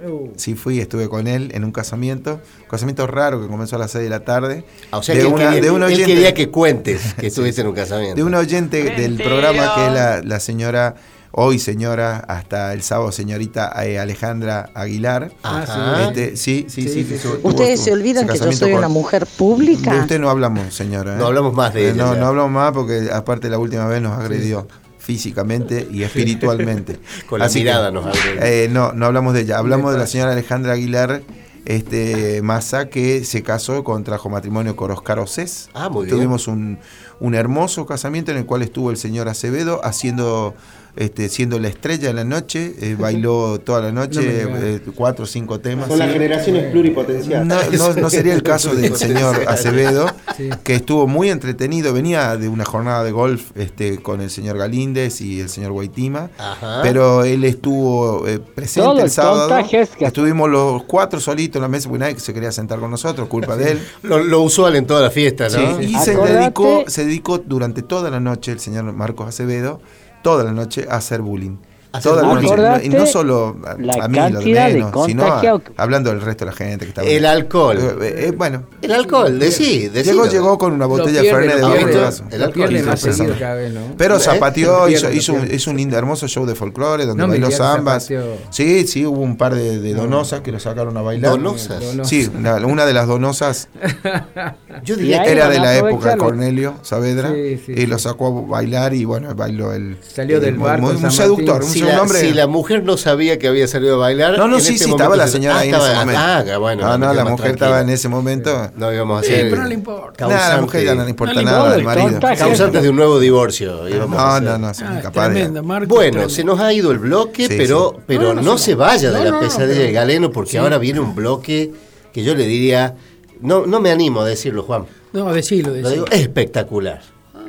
Uh, Sí, fui, estuve con él en un casamiento, un casamiento raro que comenzó a las 6 de la tarde. Ah, O sea de que él, una- quería, de un él oyente- quería que cuentes que estuviste en un casamiento. De un oyente del programa que es la, la señora, hoy señora, hasta el sábado señorita eh, Alejandra Aguilar. Ajá. Este, sí, sí, sí. Ustedes se olvidan que yo soy con- una mujer De pública. usted no hablamos, señora. ¿eh? No hablamos más de Eh, ella No, ya. no hablamos más porque aparte la última vez nos agredió físicamente y espiritualmente. Con la Así que, mirada nos eh, no, no hablamos de ella. Hablamos de la señora Alejandra Aguilar este, Massa que se casó, contrajo matrimonio con Oscar Océs. Ah, muy bien. Tuvimos un, un hermoso casamiento en el cual estuvo el señor Acevedo haciendo... Este, siendo la estrella de la noche, eh, bailó toda la noche, No eh, cuatro o cinco temas. Son las generaciones pluripotenciales. No, no- no sería el caso del señor Acevedo, Sí. que estuvo muy entretenido. Venía de una jornada de golf este, con el señor Galíndez y el señor Guaitima. Ajá. Pero él estuvo eh, presente Todo el el sábado. que- Estuvimos los cuatro solitos en la mesa porque nadie se quería sentar con nosotros, culpa de él. Lo, lo usual en toda la fiesta, ¿no? Sí, y se dedicó, se dedicó durante toda la noche el señor Marcos Acevedo, toda la noche, a hacer bullying. Toda la bullying. noche. ¿Acordate Y no solo a, la a mí, lo de cantidad de menos, sino a- hablando del resto de la gente que estaba. El alcohol. Eh, eh, bueno, El alcohol, decí, decilo. llegó, llegó con una botella de pierde, Fernet de vasos. El Lo alcohol. Pero ¿Eh? zapateó, hizo, hizo, un, hizo un lindo, hermoso show de folclore donde No bailó zambas. Sí, sí, hubo un par de, de donosas que lo sacaron a bailar. ¿Donosas? Sí, una, una de las donosas Yo diría que era de la época de. Cornelio Saavedra y lo sacó a bailar y bueno, bailó el Salió del barco muy- de un seductor, un, si un la, hombre si la mujer no sabía que había salido a bailar. No, no, en sí, este sí, estaba la se- señora ah, ahí en ese momento. Ah, bueno. no, no, la mujer estaba en ese momento. No íbamos a Sí, hacer. pero no le importa. Nada, a la mujer ya no le causante- importa No nada del marido. Causantes de un nuevo divorcio. No, no, no, son Ah, incapaces. Marco, Bueno, se nos ha ido el bloque, Sí, pero, sí. pero No, se sí. vaya de la pesadilla del galeno, porque ahora viene un bloque que yo le diría, no, no me animo a decirlo, Juan. No, decilo, Lo decilo. digo, espectacular.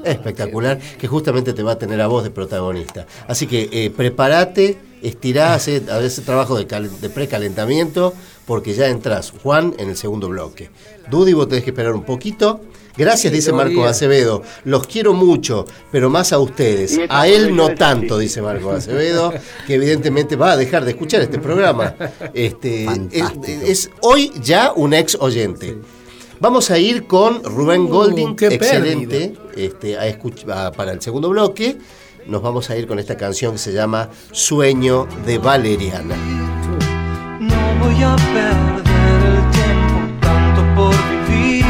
Espectacular, que justamente te va a tener a vos de protagonista. Así que eh, prepárate, estirá, hace a veces trabajo de, cal- de precalentamiento, porque ya entras, Juan, en el segundo bloque. Dudy, vos tenés que esperar un poquito. Gracias, dice Marco. Acevedo. Los quiero mucho, pero más a ustedes. A él no tanto, dice Marco Acevedo, que evidentemente va a dejar de escuchar este programa. Este, es, es hoy ya un ex oyente. Vamos a ir con Rubén Uh, Golding, qué excelente, este, a a- para el segundo bloque. Nos vamos a ir con esta canción que se llama Sueño de Valeriana. No voy a perder el tiempo tanto por vivir.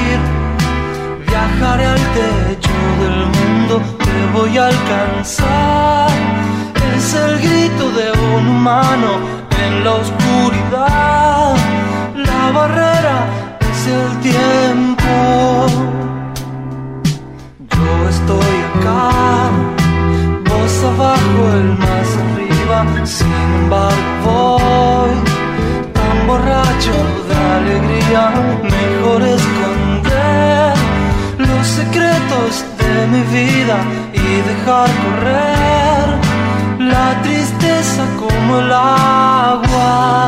Viajaré al techo del mundo, te voy a alcanzar. Es el grito de un humano en la oscuridad. La barrera el tiempo. Yo estoy acá, vos abajo, el más arriba. Sin embargo, voy tan borracho de alegría. Mejor esconder los secretos de mi vida y dejar correr la tristeza como el agua.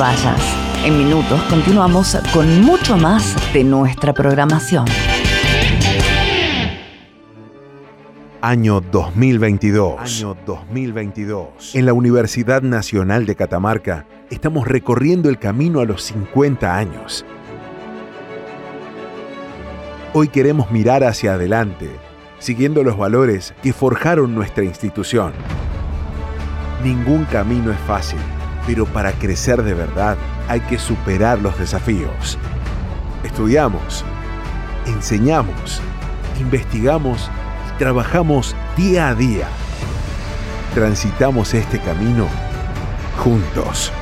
Vayas. En minutos continuamos con mucho más de nuestra programación. Año 2022. Año 2022. En la Universidad Nacional de Catamarca estamos recorriendo el camino a los 50 años. Hoy queremos mirar hacia adelante, siguiendo los valores que forjaron nuestra institución. Ningún camino es fácil, pero para crecer de verdad hay que superar los desafíos. Estudiamos, enseñamos, investigamos y trabajamos día a día. Transitamos este camino juntos.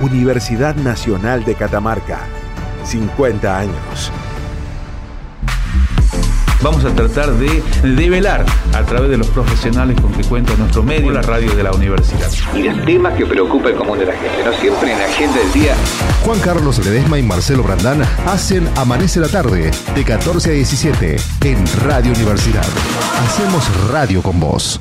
Universidad Nacional de Catamarca, 50 años. Vamos a tratar de develar a través de los profesionales con que cuenta nuestro medio, la radio de la universidad. Y del tema que preocupa el común de la gente, no siempre en la agenda del día. Juan Carlos Ledesma y Marcelo Brandán hacen Amanece la Tarde, de 14 a 17, en Radio Universidad. Hacemos radio con vos.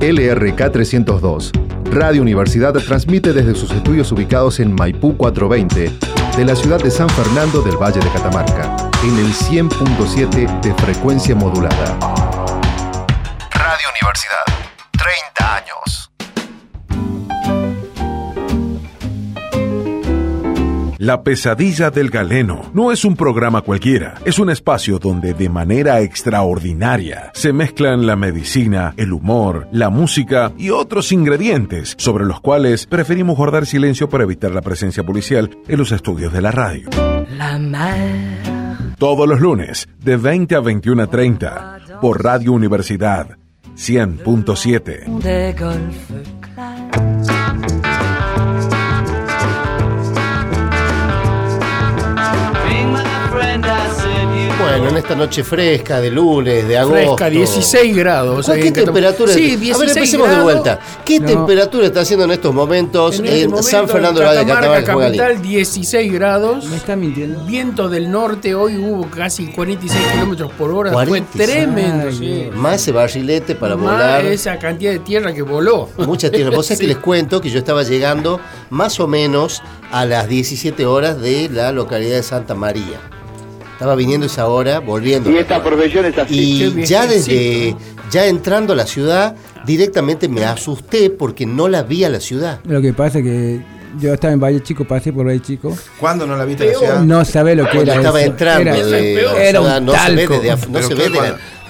LRK 302. Radio Universidad transmite desde sus estudios ubicados en Maipú 420, de la ciudad de San Fernando del Valle de Catamarca, en el 100.7 de frecuencia modulada. Radio Universidad, La pesadilla del galeno no es un programa cualquiera, es un espacio donde de manera extraordinaria se mezclan la medicina, el humor, la música y otros ingredientes sobre los cuales preferimos guardar silencio para evitar la presencia policial en los estudios de la radio. La mer. Todos los lunes, de 20 a 21.30, por Radio Universidad 100.7. Bueno, en esta noche fresca de lunes, de agosto. Fresca, 16 grados. ¿Cuál- ahí ¿Qué temperatura? Sí, a 16 ver, empecemos de grados. vuelta. ¿Qué No. temperatura está haciendo en estos momentos en, En este momento, San Fernando de Catamarca, Catamarca? Capital, 16 grados. Me está mintiendo. Viento del norte, hoy hubo casi 46 kilómetros por hora. 46. Fue tremendo, Ay, sí. Dios. Más ese barrilete para Más volar. esa cantidad de tierra que voló. Mucha tierra. Vos sabés que les cuento que yo estaba llegando más o menos a las 17 horas de la localidad de Santa María. Estaba viniendo esa hora, volviendo. Y esta profesión es así. Y ya desde, ya entrando a la ciudad, directamente me asusté porque no la vi a la ciudad. Lo que pasa es que yo estaba en Valle Chico, pasé por Valle Chico. ¿Cuándo no la viste en la ciudad? No sabe lo que era estaba eso. entrando Era, de era un no se ve, talco. af- no ¿Pero se ve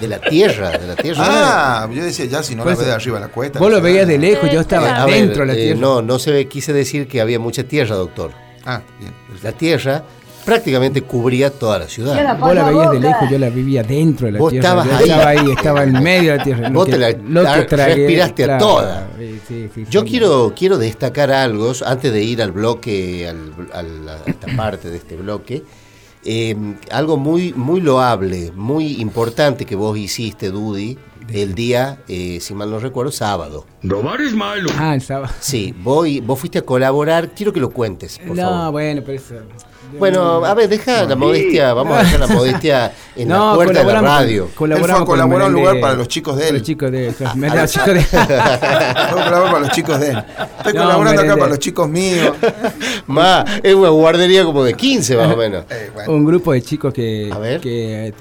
de la, de tierra, de la tierra. Ah, yo decía ya, si no Pues, la ves de arriba la cuesta. Vos lo veías de lejos, yo estaba A ver, dentro de la eh, tierra. no, no se ve, quise decir que había mucha tierra, doctor. Ah, bien. La tierra prácticamente cubría toda la ciudad. Vos la veías de lejos, yo la vivía dentro de la Vos tierra. estabas yo ahí. estaba ahí, estaba en medio de la tierra. Vos te la- la respiraste a toda. Sí, sí, sí, Yo sí. quiero, quiero destacar algo, antes de ir al bloque, al, al- a esta parte de este bloque, eh, algo muy, muy loable, muy importante que vos hiciste, Dudy, el día, eh, si mal no recuerdo, sábado. Ah, el sábado. Sí, vos, vos fuiste a colaborar, quiero que lo cuentes, por no, favor. bueno, pero eso. Bueno, a ver, deja la modestia, vamos a dejar la modestia en la puerta de la colaboramos radio. Él fue Colaboramos a colaborar un lugar para los chicos de él. los chicos de él. claro, los chicos de Fue a colaborar para los chicos de él. Estoy No, colaborando acá para los chicos míos. Ma, es una guardería como de 15 más o menos. Eh, bueno. Un grupo de chicos que,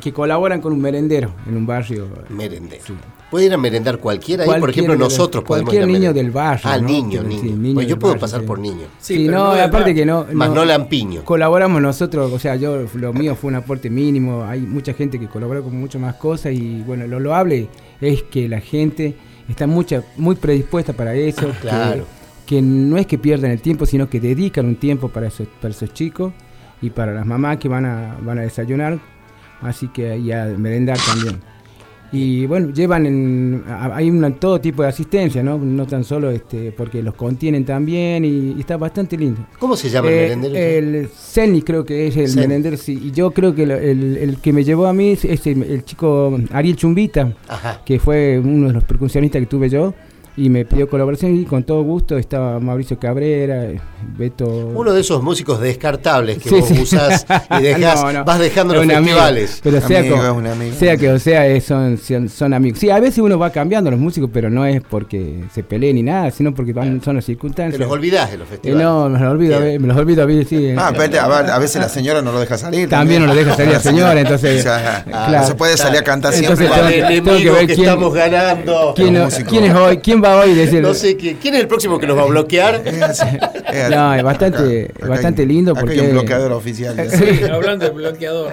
que colaboran con un merendero en un barrio. Merendero. Puede ir a merendar cualquiera ahí, por ejemplo, nosotros podemos cualquier ir a niño del barrio, Ah, ¿no? niño, Sí, niño. niño Pues yo puedo barrio, pasar sí. por niño. Sí, no, aparte que no, Más no- no lampiño. Colaboramos nosotros, o sea, yo lo mío fue un aporte mínimo, hay mucha gente que colabora con muchas más cosas y bueno, lo loable es que la gente está mucha, muy predispuesta para eso, que- Claro. que, no es que pierdan el tiempo, sino que dedican un tiempo para esos, para esos chicos y para las mamás que van a, van a desayunar, así que y a merendar también. Y bueno, llevan en, hay una, todo tipo de asistencia, ¿no? No tan solo este, porque los contienen también y, y está bastante lindo. ¿Cómo se llama el Eh, merendero? El Ceni creo que es el merendero, sí. Y yo creo que el, el que me llevó a mí es, es el, el chico Ariel Chumbita, Ajá. que fue uno de los percusionistas que tuve yo. Y me pidió colaboración y con todo gusto estaba Mauricio Cabrera, Beto... Uno de esos músicos descartables que Sí, vos sí. usás y dejás, No, no. vas dejando los amigo, festivales. pero sea, Amigo, co- es un amigo. sea que o sea, son, son, son amigos. Sí, a veces uno va cambiando los músicos, pero no es porque se peleen ni nada, sino porque van, son las Te circunstancias. los olvidás de los Eh, festivales. no, me los olvido, a ver- me los olvido a sí. Ah, espérate, a, ver, a veces la señora no lo deja salir. También no lo deja salir la señora, entonces. O sea, claro. no se puede salir a cantar Entonces siempre. tengo, El tengo que enemigo ver que quién, estamos ganando. quién, quién es hoy, quién va hoy. Decir, No sé quién. ¿Quién es el próximo que nos va a bloquear? Es así, es así. No, es bastante- Acá- acá bastante hay- lindo acá porque- hay un bloqueador oficial. Sí, hablando de bloqueador.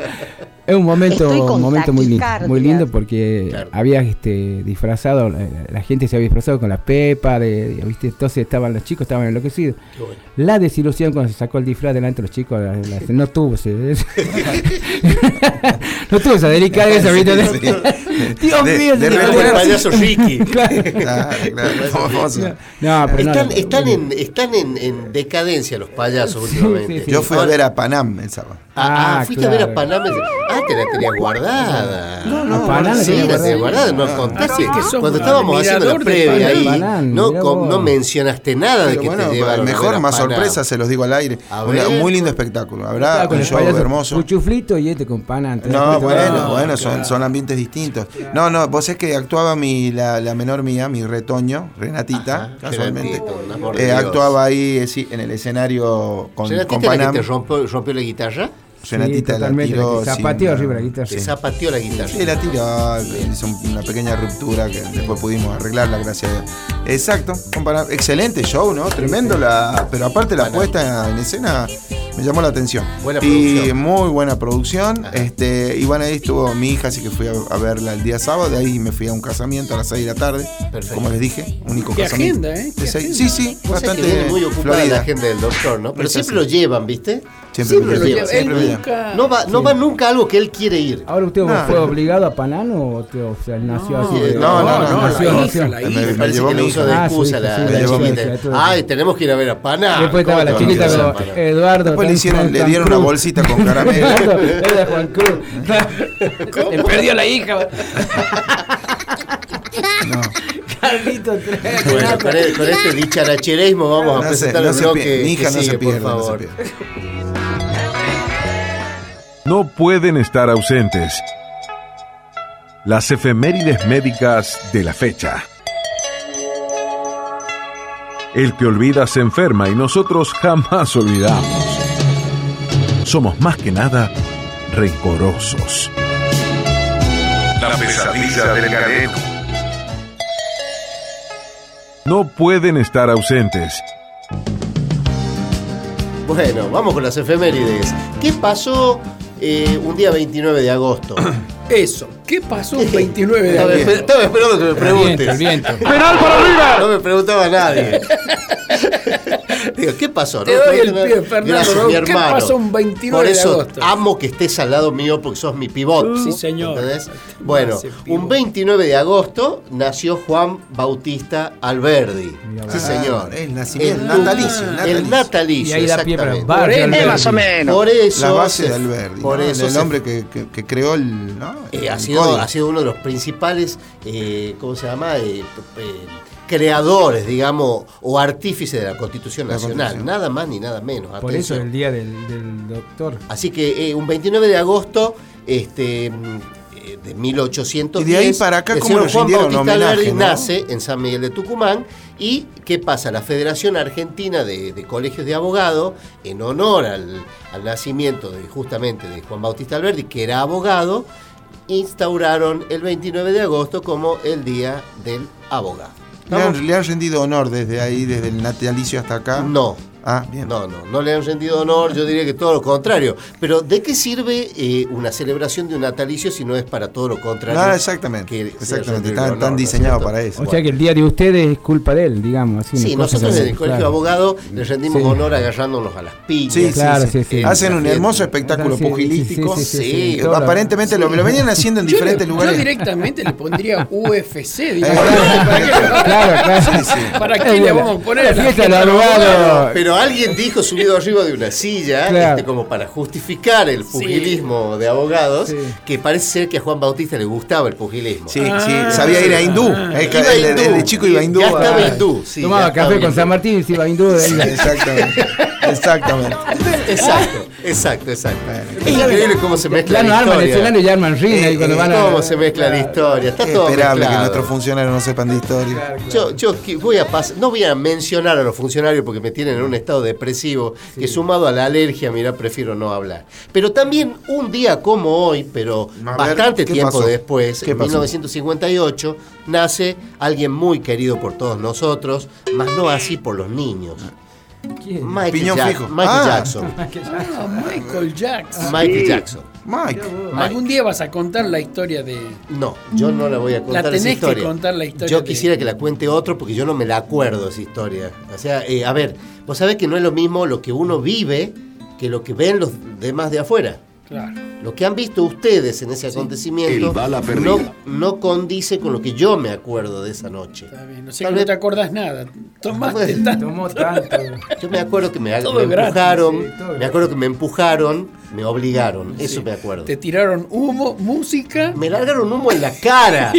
Es un momento, un momento muy, lindo, muy lindo porque Claro. había este, disfrazado, la, la gente se había disfrazado con la pepa, de, de- ¿viste? entonces estaban los chicos estaban enloquecidos. La desilusión cuando se sacó el disfraz delante de los chicos, la- la- no tuvo, se- no tuvo esa delicadeza, ¿viste? Dios De- mío, de el fue- payaso Ricky. Claro. Claro. No, pero Están, no, están, en, están en, en decadencia los payasos últimamente. sí, sí. Yo fui a ver a Panam el sábado. Ah, Ah, fuiste a ver a claro. Panamá. Ah, te la tenías guardada. no, a Panam la sí, la tenías guardada. guardada. No contaste. Ah, Cuando estábamos haciendo la previa ahí, no, no mencionaste nada de que bueno, te llevaron. a ver mejor, más sorpresa, se los digo al aire. Un muy lindo espectáculo. Habrá un show hermoso. Puchuflito y este con panante. No, bueno, No, bueno, son, son ambientes distintos. No, no, vos es que actuaba mi, la, la menor mía, mi retoño, Renatita, Ajá, casualmente. Un de Eh, actuaba ahí eh, sí, en el escenario con, ¿Renatita con la que Panam. te rompió, rompió la guitarra? Renatita la totalmente, tiró. la que sin- zapateó arriba la guitarra. Se Sí. zapateó la guitarra. Sí, la tiró, hizo una pequeña ruptura que después pudimos arreglarla, gracias a Dios. Exacto, excelente show, ¿no? Tremendo, la, pero aparte la puesta en escena me llamó la atención. Buena y producción. muy buena producción. Este, y bueno, ahí estuvo mi hija, así que fui a, a verla el día sábado, de ahí me fui a un casamiento a las 6 de la tarde, Perfecto. como les dije, único Qué casamiento. agenda, ¿eh? Qué agenda. Sí, sí, O sea que bastante viene muy ocupada florida. la agenda del doctor, ¿no? Pero siempre lo llevan, ¿viste? Siempre lo lleva, llevan. siempre Él nunca- No va, no va nunca a algo que él quiere ir. Ahora usted No. fue obligado a Panán o, te- o sea, nació así. de- no, no, no, nació, la nació. hija, la Me- hija. me Parece llevó que mi hija. de Ah, excusa la, chiquita. Ay, tenemos que ir a ver a Paná. Después estaba la ¿Cómo te chiquita Paná? Eduardo. Después le, hicieron, dieron una bolsita con caramelo. Era de Juan Cruz. Le perdió la hija. No. Carlito. Bueno, con, e- con este dicharacherismo vamos a No presentar no el se bloque pierde, mi hija que no sigue, se pierde, por no se favor. pierde. No pueden estar ausentes. Las efemérides médicas de la fecha. El que olvida se enferma y nosotros jamás olvidamos. Somos más que nada rencorosos. La pesadilla del galeno. No pueden estar ausentes. Bueno, vamos con las efemérides. ¿Qué pasó eh, un día 29 de agosto? Eso. ¿Qué pasó un 29 de esper- estaba esperando que me preguntes. El viento, el ¡Penal para arriba! No me preguntaba nadie. Digo, ¿qué pasó? Te No, doy el no, pie, Fernando, Gracias, ¿no? mi ¿Qué hermano. pasó un 29 Por de eso agosto? amo que estés al lado mío porque sos mi pivot. Sí, señor. ¿Entendés? Bueno, un 29 de agosto nació Juan Bautista Alberdi. Sí, señor. el nacimiento, El natalicio, El natalicio. natalicio, Y ahí da pie para exactamente. barrio Por más o menos. Por eso. La base se- de Alberdi. Por ¿no? eso el que, que- que creó el. ¿no? Eh, ha, sido, código. ha sido uno de los principales, eh, ¿cómo se llama? Eh, creadores, digamos, o artífices de la Constitución La Nacional. Constitución. Nada más ni nada menos. Por eso atención. el día del, del doctor. Así que un 29 de agosto este, de 1810. Y de ahí para acá, el ¿cómo señor le Juan Bautista homenaje, Alberdi no? nace en San Miguel de Tucumán. ¿Y qué pasa? La Federación Argentina de, de Colegios de Abogados, en honor al, al nacimiento de, justamente de Juan Bautista Alberdi, que era abogado, instauraron el 29 de agosto como el Día del Abogado. Le han, le han rendido honor desde ahí, desde el natalicio hasta acá. No, Ah, bien. No, no, no le han rendido honor, yo diría que todo lo contrario. Pero ¿de qué sirve eh, una celebración de un natalicio si no es para todo lo contrario? No, exactamente. que exactamente. Están, honor, están ¿no es diseñados para eso. O sea que el día de ustedes es culpa de él, digamos. Así, Sí, nosotros así, en el Colegio de. Abogados le rendimos Sí. honor agarrándonos a las piñas. Sí, Claro, sí, sí. Hacen un hermoso espectáculo pugilístico. sí, sí, sí, Sí, sí, que todo lo- aparentemente lo, lo venían haciendo en Yo, diferentes le- yo lugares. directamente le pondría UFC. Eh, ¿para qué, Claro, claro. ¿Para qué le vamos a poner? Pero Alguien dijo subido arriba de una silla, Claro. este, como para justificar el pugilismo de abogados, que parece ser que a Juan Bautista le gustaba el pugilismo. Sí, sí, sabía ir a hindú. El, Iba a el- el- hindú. el chico iba a hindú. Ya estaba Ah. hindú, sí, Tomaba café con hindú. San Martín y se iba hindú de ahí. Exactamente. Exactamente. Exacto, exacto, exacto. Es increíble cómo se mezcla Ya no la arman historia. escenario y arman cuando van a. Cómo se mezcla la historia. Está Es todo esperable que nuestros funcionarios no sepan de historia. Yo, yo voy a no voy a mencionar a los funcionarios porque me tienen en un estado depresivo que sumado a la alergia, mira, prefiero no hablar. Pero también un día como hoy, pero ver, bastante ¿qué tiempo pasó? después, ¿Qué en pasó? 1958, nace alguien muy querido por todos nosotros, más no así por los niños. ¿Quién? Michael, Piñón Jack- fijo. Michael Ah. Jackson. Ah, Michael Jackson. Michael Jackson. Mike. Algún día vas a contar la historia de. No, yo no la voy a contar esa tenés que historia. contar la historia Yo de- quisiera que la cuente otro porque yo no me la acuerdo esa historia. O sea, eh, a ver, vos sabés que no es lo mismo lo que uno vive que lo que ven los demás de afuera. Claro. Lo que han visto ustedes en ese acontecimiento no, no condice con lo que yo me acuerdo de esa noche. Está bien. O sea Tal que no vez- te acordás nada. Tomaste tanto. Tomó tanto. Yo me acuerdo que me, me gratis, empujaron, sí, me acuerdo que me empujaron, me obligaron, eso me acuerdo. Te tiraron humo, música. Me largaron humo en la cara.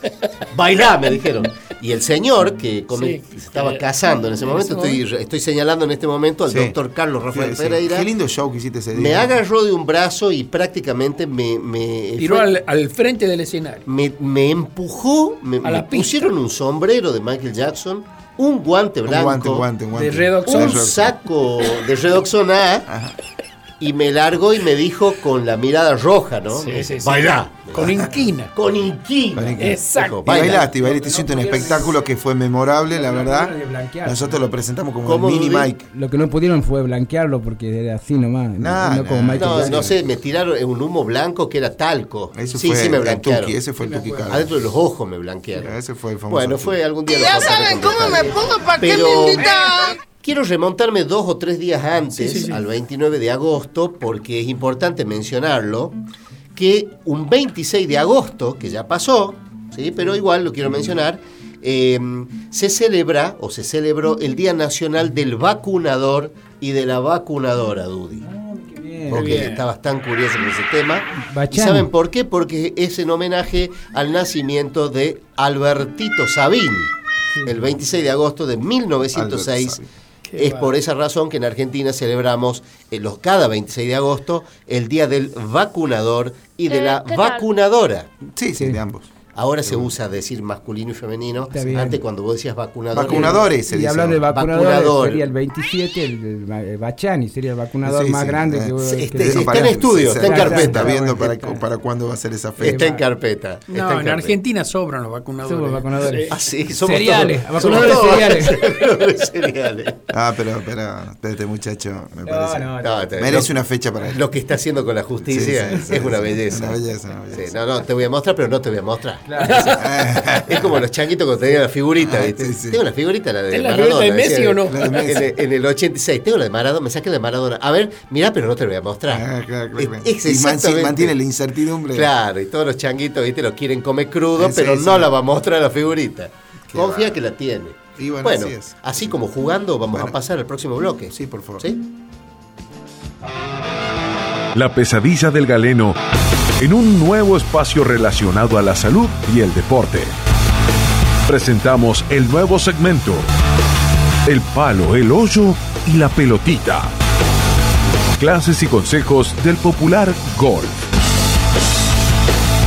Bailá, me dijeron. Y el señor que come- Sí. se estaba casando en ese En momento, ese estoy, estoy señalando en este momento al Sí. doctor Carlos Rafael Sí, sí. Pereira, Qué lindo show que hiciste ese día. me agarró de un brazo y prácticamente me, me, Tiró fue- al, al frente del escenario. me, me empujó, me, A la me pusieron un sombrero de Michael Jackson, un guante Un blanco, guante, un guante, un guante. De Redox un Redoxon. saco de Redoxona Ajá. Y me largó y me dijo con la mirada roja, ¿no? Sí, sí, sí. Bailá. Con inquina. Con inquina. Exacto. Y Baila. bailaste, y bailaste, hiciste un espectáculo que fue memorable, la verdad. Nosotros lo presentamos como el ¿Cómo, mini? Mike. Lo que no pudieron fue blanquearlo porque era así nomás. Nah, no como nah. Michael No, Jackson. no sé, me tiraron un humo blanco que era talco. Ese sí, fue sí me blanquearon. Tuki, ese fue el Tuki Carlos. Adentro de los ojos me blanquearon. Ese fue el famoso Bueno, Tuki. fue algún día. lo Ya saben cómo me pongo, ¿para qué me invitan? Quiero remontarme dos o tres días antes, Sí, sí, sí. al 29 de agosto, porque es importante mencionarlo, que un 26 de agosto, que ya pasó, ¿sí? pero igual lo quiero mencionar, eh, se celebra o se celebró el Día Nacional del Vacunador y de la Vacunadora, Dudy. Bien. Porque bien. estabas tan curioso con ese tema. ¿Y saben por qué? Porque es en homenaje al nacimiento de Albertito Sabín, el 26 de agosto de 1906. Qué Es por esa razón que en Argentina celebramos eh, los, cada 26 de agosto el Día del Vacunador y de Eh, la. Vacunadora. Sí, sí, Sí. de ambos. Ahora se usa decir masculino y femenino. Antes cuando vos decías vacunador. Vacunadores se Y dice. hablando de vacunadores, Vacunador. sería el 27, el, el, el Bachani sería el vacunador Sí, más sí, grande eh. que, este- que- está en estudio, está en carpeta. Está viendo para, para cuándo va a ser esa fecha. Está en carpeta. está No, en en carpeta. Argentina sobran los vacunadores. Somos vacunadores. Sí. Ah, sí, somos Cereales, todos- vacunadores somos cereales. vacunadores cereales. Ah, pero, pero, espérate, muchacho, me No, parece. no, No, te- Merece una fecha para él. Lo que está haciendo con la justicia Sí, sí, sí, es una belleza. Una belleza, una belleza. no, no, te voy a mostrar, pero no te voy a mostrar. Claro. Es como los changuitos cuando tenían la figurita, ¿viste? Ah, sí, sí. Tengo la figurita, la de ¿Es la Maradona. figurita de Messi decía, o no? La de Messi. En, el- en el 86. Tengo la de Maradona, me saqué la de Maradona. A ver, mira, pero no te lo voy a mostrar. Ah, claro, claro, claro. Es- Y mantiene la incertidumbre. Claro, y todos los changuitos, ¿viste? Lo quieren comer crudo, pero no sí. la va a mostrar la figurita. Qué Confía que la tiene. Y bueno, bueno, así es. así como jugando, vamos Bueno. a pasar al próximo bloque. Sí, por favor. ¿Sí? La pesadilla del galeno en un nuevo espacio relacionado a la salud y el deporte. Presentamos el nuevo segmento. El palo, el hoyo y la pelotita. Clases y consejos del popular golf.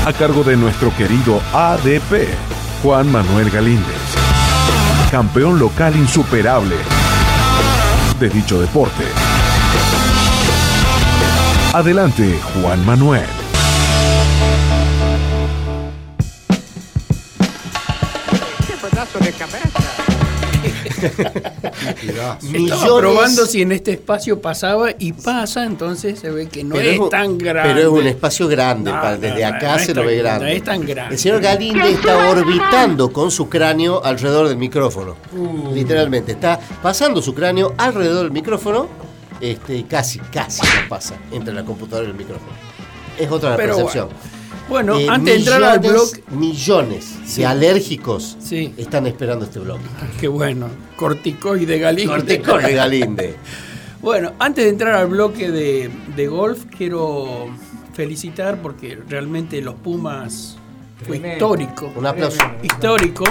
A cargo de nuestro querido ADP, Juan Manuel Galíndez. Campeón local insuperable de dicho deporte. Adelante, Juan Manuel. Estaba Millones- probando si en este espacio pasaba y pasa, entonces se ve que no Pero es, un- tan grande. Pero es un espacio grande, No, desde no, acá no se lo ve grande. no es tan grande. El señor Galinde está orbitando con su cráneo alrededor del micrófono. Uh. Literalmente, está pasando su cráneo alrededor del micrófono, este, y casi, casi no pasa entre la computadora y el micrófono. Es otra la Pero percepción. Bueno, Eh, antes de entrar al blog, Millones Sí. de alérgicos Sí. están esperando este blog. qué bueno, corticoide Galinde. Corticoide Galinde. Bueno, antes de entrar al bloque de, de golf, quiero felicitar porque realmente los Pumas fue histórico. Un aplauso. Histórico.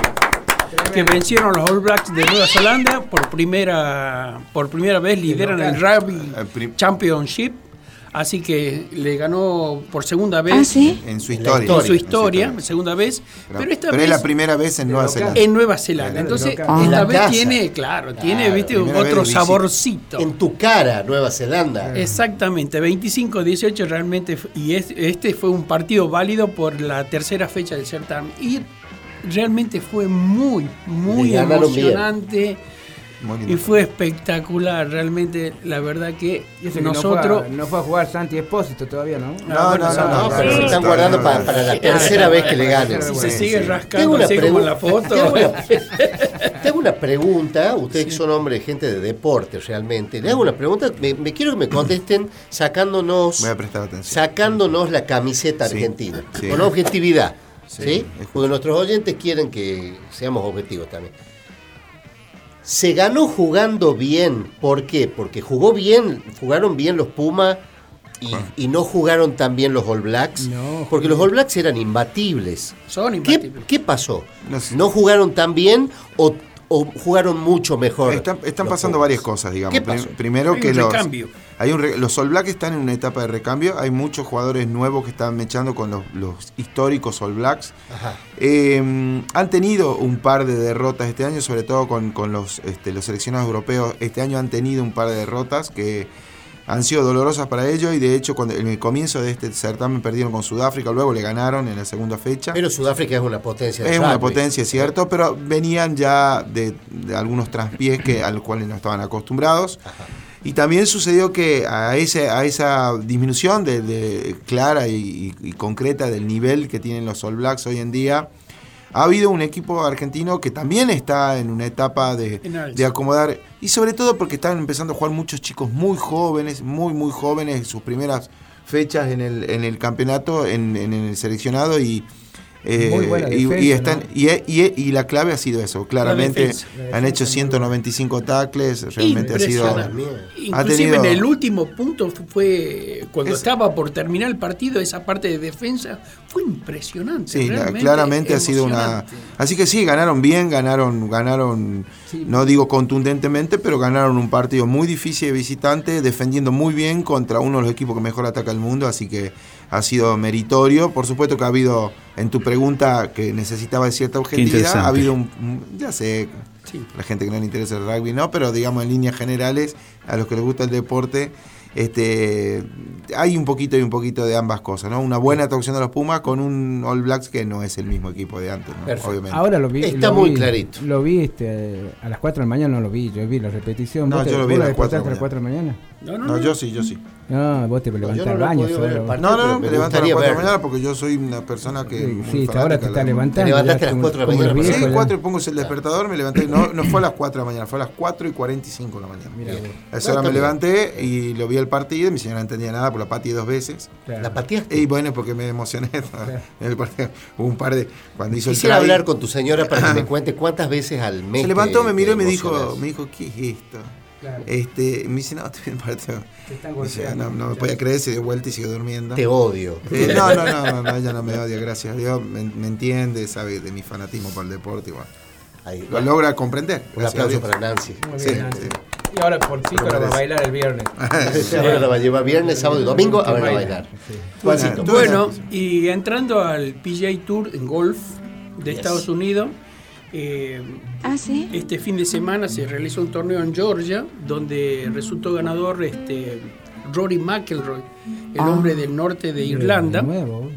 Que vencieron los All Blacks de Nueva Zelanda por primera, por primera vez lideran el Rugby El prim- Championship. Así que le ganó por segunda vez Ah, sí. En su En historia. en su historia, segunda vez. Pero, esta pero vez es la primera vez en Nueva. Zelanda. en Nueva Zelanda. Claro, Entonces, esta la vez casa. tiene, claro, tiene, viste, otro saborcito. En tu cara, Nueva Zelanda. Exactamente, 25-18 realmente, y es- este fue un partido válido por la tercera fecha del certamen. Y realmente fue muy, muy bien. Y fue espectacular. Realmente, la verdad que nosotros... no, fue a, no fue a jugar Santi Espósito todavía, ¿no? No, no, no, No, no, pero se no, están guardando para la tercera vez que le ganen. Si se sigue rascando así como la foto. tengo una- tengo una pregunta, ustedes que son hombres, gente de deporte realmente. Le hago una pregunta, me, me quiero que me contesten sacándonos, Voy a prestar atención. sacándonos la camiseta Sí, argentina, sí. con objetividad. ¿sí? Sí, Porque nuestros oyentes quieren que seamos objetivos también. Se ganó jugando bien. ¿Por qué? Porque jugó bien, jugaron bien los Pumas y, y no jugaron tan bien los All Blacks. No, porque los All Blacks eran imbatibles. Son ¿Qué, imbatibles. qué pasó? No sé. ¿No jugaron tan bien o, o jugaron mucho mejor? Están, están pasando Pumas? varias cosas, digamos. ¿Qué Prim- pasó? Primero Hay que los, recambio. Hay un los All Blacks están en una etapa de recambio. Hay muchos jugadores nuevos que están mechando con los, los históricos All Blacks. Ajá. Eh, han tenido un par de derrotas este año, sobre todo con, con los, este, los seleccionados europeos. Este año han tenido un par de derrotas que han sido dolorosas para ellos y de hecho cuando, en el comienzo de este certamen perdieron con Sudáfrica, luego le ganaron en la segunda fecha. Pero Sudáfrica es una potencia. Es una potencia, cierto, pero venían ya de, de algunos traspiés que, a los cuales no estaban acostumbrados. Y también sucedió que a, ese, a esa disminución de, de- clara y, concreta del nivel que tienen los All Blacks hoy en día, ha habido un equipo argentino que también está en una etapa de, de acomodar, y sobre todo porque están empezando a jugar muchos chicos muy jóvenes, muy, muy jóvenes, en sus primeras fechas en el, en el campeonato, en, en el seleccionado, y, eh, Muy buena y- y, están, ¿no? y, y- y la clave ha sido eso, claramente defensa. Han hecho defensa muy buena. 195 tackles, realmente ha sido... Ha Inclusive tenido- en el último punto fue cuando Es- estaba por terminar el partido, esa parte de defensa fue impresionante. Sí, claramente ha sido una. Así que sí, ganaron bien, ganaron, ganaron, Sí. no digo contundentemente, pero ganaron un partido muy difícil de visitante, defendiendo muy bien contra uno de los equipos que mejor ataca el mundo, así que ha sido meritorio. Por supuesto que ha habido, en tu pregunta que necesitaba de cierta objetividad, ha habido un, ya sé, Sí. la gente que no le interesa el rugby, no, pero digamos en líneas generales, a los que les gusta el deporte, este hay un poquito y un poquito de ambas cosas, ¿no? Una buena actuación de los Pumas con un All Blacks que no es el mismo equipo de antes, ¿no? Perfecto. obviamente. Ahora lo vi. Está lo muy vi- clarito. Lo vi este, a las 4 de la mañana, no lo vi. Yo vi la repetición. No, ¿Vos te- yo lo vi a las 4 de la mañana? No, no, yo sí, yo sí. No, vos te yo levantás no al baño. No, no, no, me levanto a las gustaría 4 de la mañana porque yo soy una persona que. Sí, ahora te estás levantando. Te levantaste a las como- 4 de la mañana Sí, viejos ya. 4 y pongo el despertador, me levanté. No, no fue a las 4 de la mañana, fue a las 4 y 45 de la mañana. Mira. A esa hora me levanté y lo vi el partido. Mi señora no entendía nada, por la patí dos veces. Claro. ¿La pateaste? Y bueno, porque me emocioné. En el partido. Hubo un par de. Cuando hizo Quisiera hablar con tu señora para que me cuente cuántas veces al mes. Se levantó, me miró y me dijo, me dijo, ¿qué es esto? Claro. Este, me dice, no, estoy en el partido. Te están golpeando. no, no me podía creer, se dio vuelta y siguió durmiendo. Te odio. Eh, no, no, no, no, no, ella no me odia, gracias a Dios. Me, me entiende, sabe de mi fanatismo por el deporte. Igual. Ahí, Lo logra comprender. Un aplauso para Nancy. Muy Sí, bien, Nancy. sí. Y ahora por pico la va a bailar el viernes. Ahora la va a llevar viernes, sábado y domingo a ver a bailar. Sí. Tú- Bueno, y entrando al PGA Tour en golf de Yes. Estados Unidos, eh, Ah, sí. este fin de semana se realizó un torneo en Georgia donde resultó ganador este Rory McIlroy, el Ah. hombre del norte de Irlanda. De nuevo.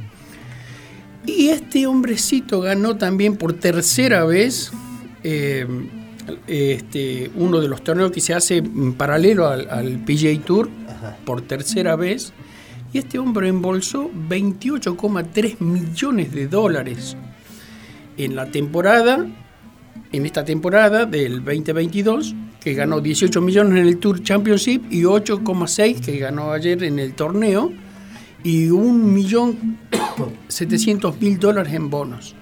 Y este hombrecito ganó también por tercera vez eh, este, uno de los torneos que se hace en paralelo al, al PGA Tour, por tercera vez. Y este hombre embolsó 28,3 millones de dólares en la temporada, en esta temporada del 2022, que ganó 18 millones en el Tour Championship y 8,6 que ganó ayer en el torneo, y un millón 700 mil dólares en bonos.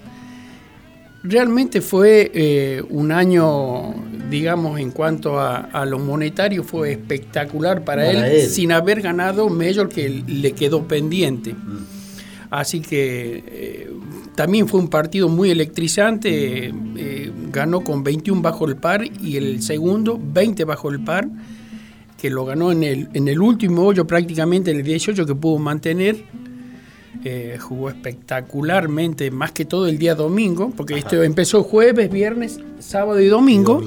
Realmente fue eh, un año, digamos, en cuanto a, a lo monetario, fue espectacular para, Para él, él. sin haber ganado Mayor que le quedó pendiente. Así que eh, también fue un partido muy electrizante, eh, eh, ganó con 21 bajo el par y el segundo 20 bajo el par, que lo ganó en el, en el último hoyo prácticamente, en el 18 que pudo mantener. Eh, jugó espectacularmente, más que todo el día domingo, porque esto empezó jueves, viernes, sábado y domingo,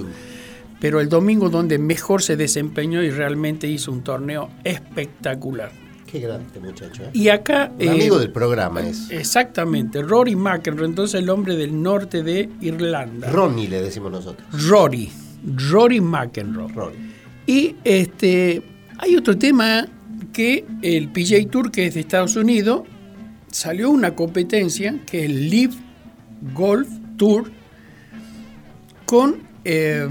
pero el domingo donde mejor se desempeñó y realmente hizo un torneo espectacular. Qué grande este muchacho. ¿eh? Y acá... Un eh, amigo del programa es. Exactamente, Rory McEnroe, entonces el hombre del norte de Irlanda. Ronnie le decimos nosotros. Rory, Rory McEnroe. Y este, hay otro tema que el PGA Tour, que es de Estados Unidos, salió una competencia que es el Live Golf Tour con eh,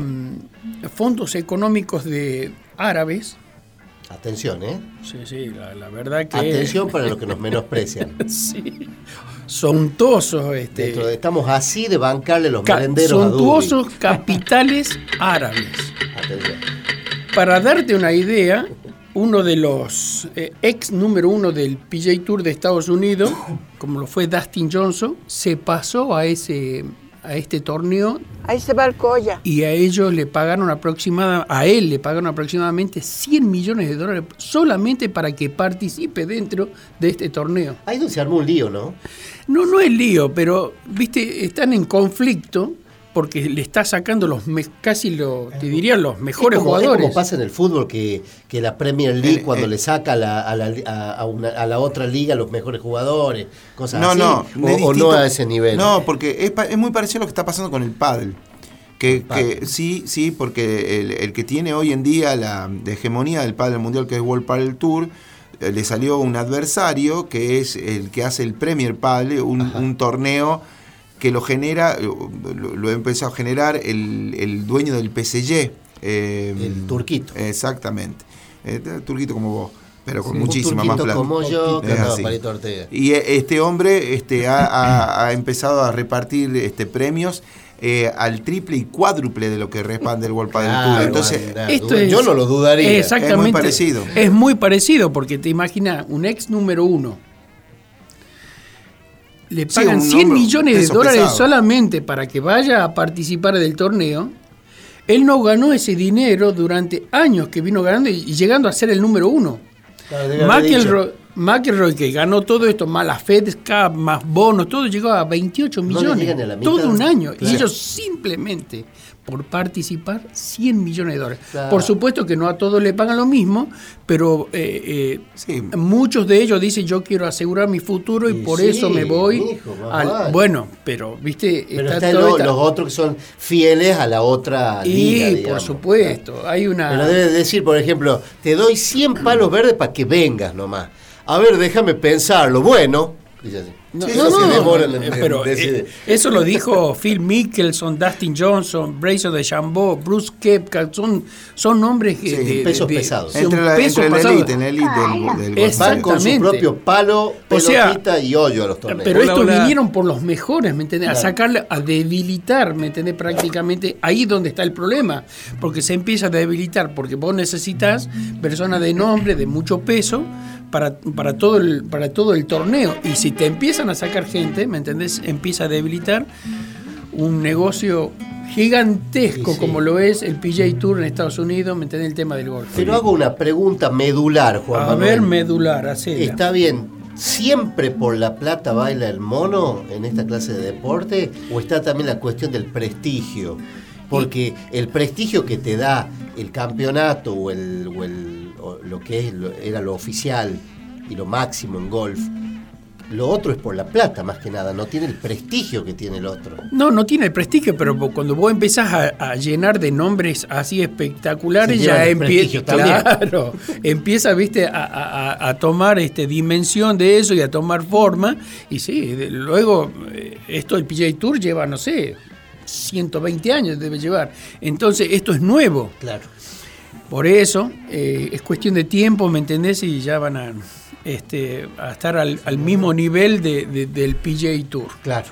fondos económicos de árabes. Atención, ¿eh? Sí, sí, la, la verdad que... Atención para los que nos menosprecian. sí. Sontuosos, este, Dentro de- estamos así de bancarle los ca- merenderos a Dubi. suntuosos capitales árabes. Atención. Para darte una idea, uno de los eh, ex número uno del PJ Tour de Estados Unidos, como lo fue Dustin Johnson, se pasó a ese a este torneo Ahí se va el colla. y a ellos le pagaron aproximadamente, a él le pagaron aproximadamente 100 millones de dólares solamente para que participe dentro de este torneo. Ahí donde se armó un lío, ¿no? No, no es lío, pero, viste, están en conflicto porque le está sacando los me- casi lo, te diría los mejores es como, es jugadores. como pasa en el fútbol que, que la Premier League El- cuando el- le saca a la, a, la, a, a una- a la otra liga los mejores jugadores, cosas No, así. no, o, es o no a ese nivel. No, porque es, pa- es muy parecido a lo que está pasando con el pádel. Que, que sí, sí, porque el, el que tiene hoy en día la hegemonía del pádel mundial, que es World Padel Tour, eh, le salió un adversario que es el que hace el Premier Padel, un, un torneo que lo genera, lo, lo ha empezado a generar el, el dueño del PSG. el turquito. Exactamente. Eh, turquito como vos, pero con Sí, un muchísima más plata. como yo, que así. Palito Ortega. Y eh, este hombre este, ha, ha- ha empezado a repartir este, premios eh, al triple y cuádruple de lo que respalda el World Padel Tour. Entonces, Esto es- Yo no lo dudaría. Exactamente. Es muy parecido. Es muy parecido porque te imaginas un ex número uno. Le Sí, pagan un 100 hombro, millones de dólares pesado. solamente para que vaya a participar del torneo. Él no ganó ese dinero durante años que vino ganando y y llegando a ser el número uno. Claro, McElroy, que ganó todo esto, más la Fed Cup, más bonos, todo llegó a 28 No le millones. ni a todo un año. Y ellos simplemente por participar 100 millones de dólares. Claro. Por supuesto que no a todos le pagan lo mismo, pero eh, eh, muchos de ellos dicen yo quiero asegurar mi futuro y, Y por sí, eso me voy. hijo, al- vale. Bueno, pero viste, Pero está todo los otros que son fieles a la otra y liga, por digamos. supuesto, hay una Pero debe decir, por ejemplo, te doy 100 palos verdes para que vengas nomás. A ver, déjame pensarlo. Bueno, dice así. No, Sí, no, no, demora en- eh, pero eh, eso lo dijo Phil Mickelson, Dustin Johnson, Brayson de Chambó, Bruce Kepka, son, son nombres que Sí, de, pesos de- pesados. entre la, pesos entre la pasados. elite, en la elite del, del. Van con su propio palo, O sea, pelotita y hoyo a los torneos. Pero Hola, estos hola. vinieron por los mejores, ¿me entendés? A Claro. sacarle, a debilitar, ¿me entendés? Prácticamente ahí donde está el problema. Porque se empieza a debilitar, porque vos necesitas personas de nombre, de mucho peso, para, para, todo el, para todo el torneo. Y si te empiezan a sacar gente, ¿me entendés? Empieza a debilitar un negocio gigantesco Sí, sí. como lo es el PJ Tour en Estados Unidos, ¿me entendés? El tema del golf. Pero hago una pregunta medular, Juan a Manuel. ver, medular, hacela. Está bien. ¿Siempre por la plata baila el mono en esta clase de deporte? ¿O está también la cuestión del prestigio? Porque el prestigio que te da el campeonato o, el, o el- o lo que es, lo- era lo oficial y lo máximo en golf, lo otro es por la plata más que nada, no tiene el prestigio que tiene el otro. No, no tiene el prestigio, pero cuando vos empezás a, a llenar de nombres así espectaculares, Se ya empieza, claro, empieza, viste, a, a- a- a tomar este dimensión de eso y a tomar forma. Y sí, de- luego eh, esto el PJ Tour lleva, no sé, 120 años debe llevar. Entonces esto es nuevo. Claro. Por eso, eh, es cuestión de tiempo, ¿me entendés? Y ya van a, este, a estar al, al mismo nivel de- de- del PGA Tour. Claro.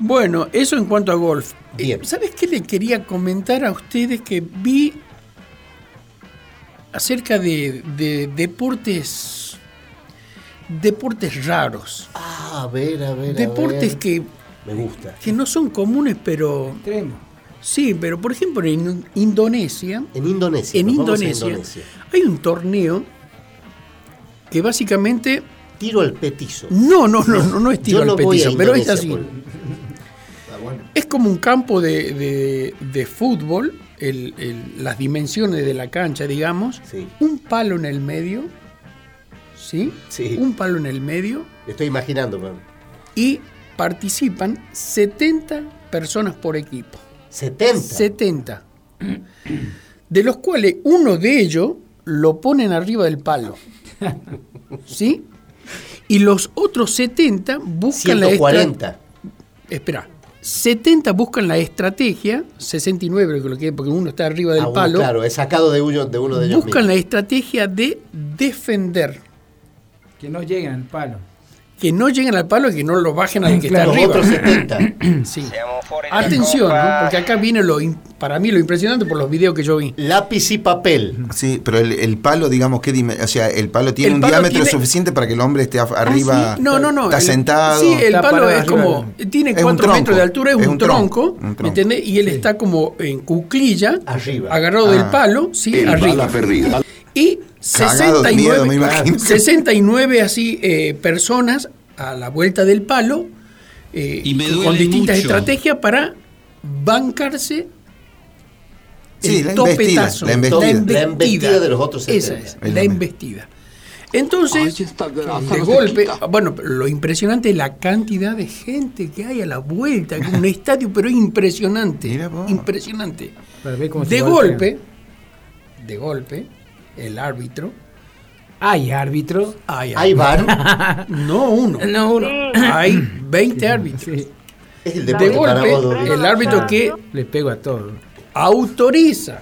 Bueno, eso en cuanto a golf. Eh, Bien. ¿Sabes qué le quería comentar a ustedes que vi acerca de, de deportes deportes raros, Ah, a ver, a ver. a deportes ver. que, Me gusta. que no son comunes, pero Extremo. Sí, pero por ejemplo en Indonesia, En Indonesia. en Indonesia, hay un torneo que básicamente Tiro al petizo. no, no, no, no, no es tiro Yo no al a petizo, pero es así. por- Es como un campo de, de- de fútbol, el- el- las dimensiones de la cancha, digamos, Sí. un palo en el medio, ¿sí? Sí. Un palo en el medio Estoy imaginando, pero y participan 70 personas por equipo. 70. 70. De los cuales uno de ellos lo ponen arriba del palo. ¿Sí? Y los otros 70 buscan la estra- 140. Espera. 70 buscan la estrategia, 69 creo que lo que porque uno está arriba del Ah, palo. Claro, es sacado de uno de, uno de ellos buscan mismos. la estrategia de defender. Que no lleguen al palo. Que no lleguen al palo y que no lo bajen al que Claro, está arriba. otros 70. Sí. Atención, ¿no? porque acá viene lo para mí lo impresionante por los videos que yo vi. Lápiz y papel. Sí, pero el, el palo, digamos, ¿qué dime- O sea, el palo tiene El un palo diámetro tiene- suficiente para que el hombre esté af- arriba. Ah, sí. No, no, no. Está el- sentado. Sí, el Está palo es arriba como. Tiene Es un 4 tronco. metros de altura, es, Es un, un tronco, tronco. un tronco. ¿Me entendés? Y él está como en cuclilla. Arriba. Agarrado del Ah. palo, sí, arriba. perdido. Y Cagado de 69, miedo, me imagino. 69 así eh, personas a la vuelta del palo eh, Y me con distintas mucho. estrategias para bancarse Sí, el la topetazo, embestida, la embestida. La embestida de los otros Esa 70. es, Es la la embestida. Entonces, Ay, de golpe, bueno, lo impresionante es la cantidad de gente que hay a la vuelta, un estadio, pero es impresionante, impresionante. De golpe, de golpe, el árbitro, Hay árbitro. hay, Hay árbitro. bar. no uno, No, uno. hay 20 árbitros. Sí, Es el De golpe, el árbitro que le pego a todo. autoriza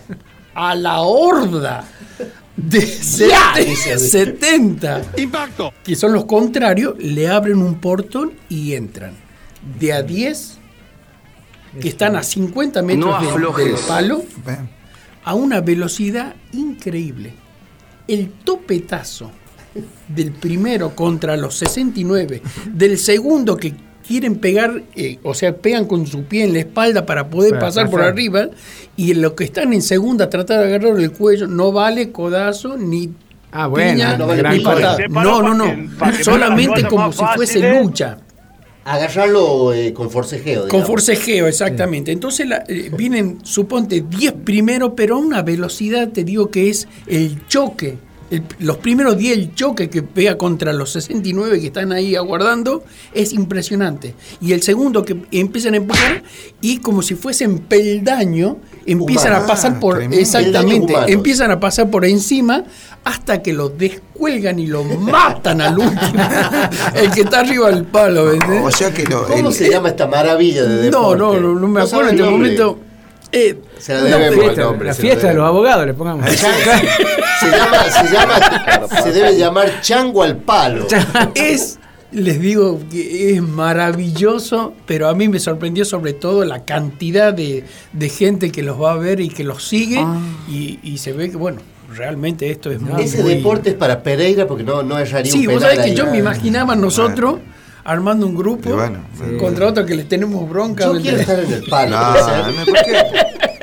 a la horda de Ya, sete- dice. 70 ¡Impacto! que son los contrarios, le abren un portón y entran. De a 10, que están a 50 metros No del- palo, a una velocidad increíble. El topetazo del primero contra los 69, del segundo que quieren pegar, eh, o sea, pegan con su pie en la espalda para poder Para pasar por arriba, y los que están en segunda tratar de agarrar el cuello, no vale codazo ni Ah, bueno, piña, no vale gran ni patada. No, no, no. Solamente como si fuese ¿eh? lucha. Agarrarlo eh, con forcejeo. Con forcejeo, exactamente. Entonces la- eh, vienen, suponte, 10 primero, pero a una velocidad, te digo que es el choque. El- los primeros 10, el choque que pega contra los 69 que están ahí aguardando, es impresionante. Y el segundo que empiezan a empujar y como si fuesen peldaño, empiezan a pasar por... tremendo. Exactamente, empiezan a pasar por encima hasta que lo descuelgan y lo matan al último. el que está arriba del palo, ¿entendés? O sea que ¿Cómo el- se llama esta maravilla de No, deporte? no, no, no me acuerdo en este momento. Eh, Se la debemos fiesta, nombre, La se fiesta la de los abogados le pongamos. Se llama, se llama, se debe llamar chango al palo. es, les digo que es maravilloso, pero a mí me sorprendió sobre todo la cantidad de, de gente que los va a ver y que los sigue y, y se ve que, bueno, realmente esto es muy... Ese deporte es para Pereira porque no, no erraría Sí, un vos sabés que ahí. yo me imaginaba nosotros armando un grupo bueno, contra otro que le tenemos bronca. Yo ¿me quiero estar en el palo. No, ¿por qué?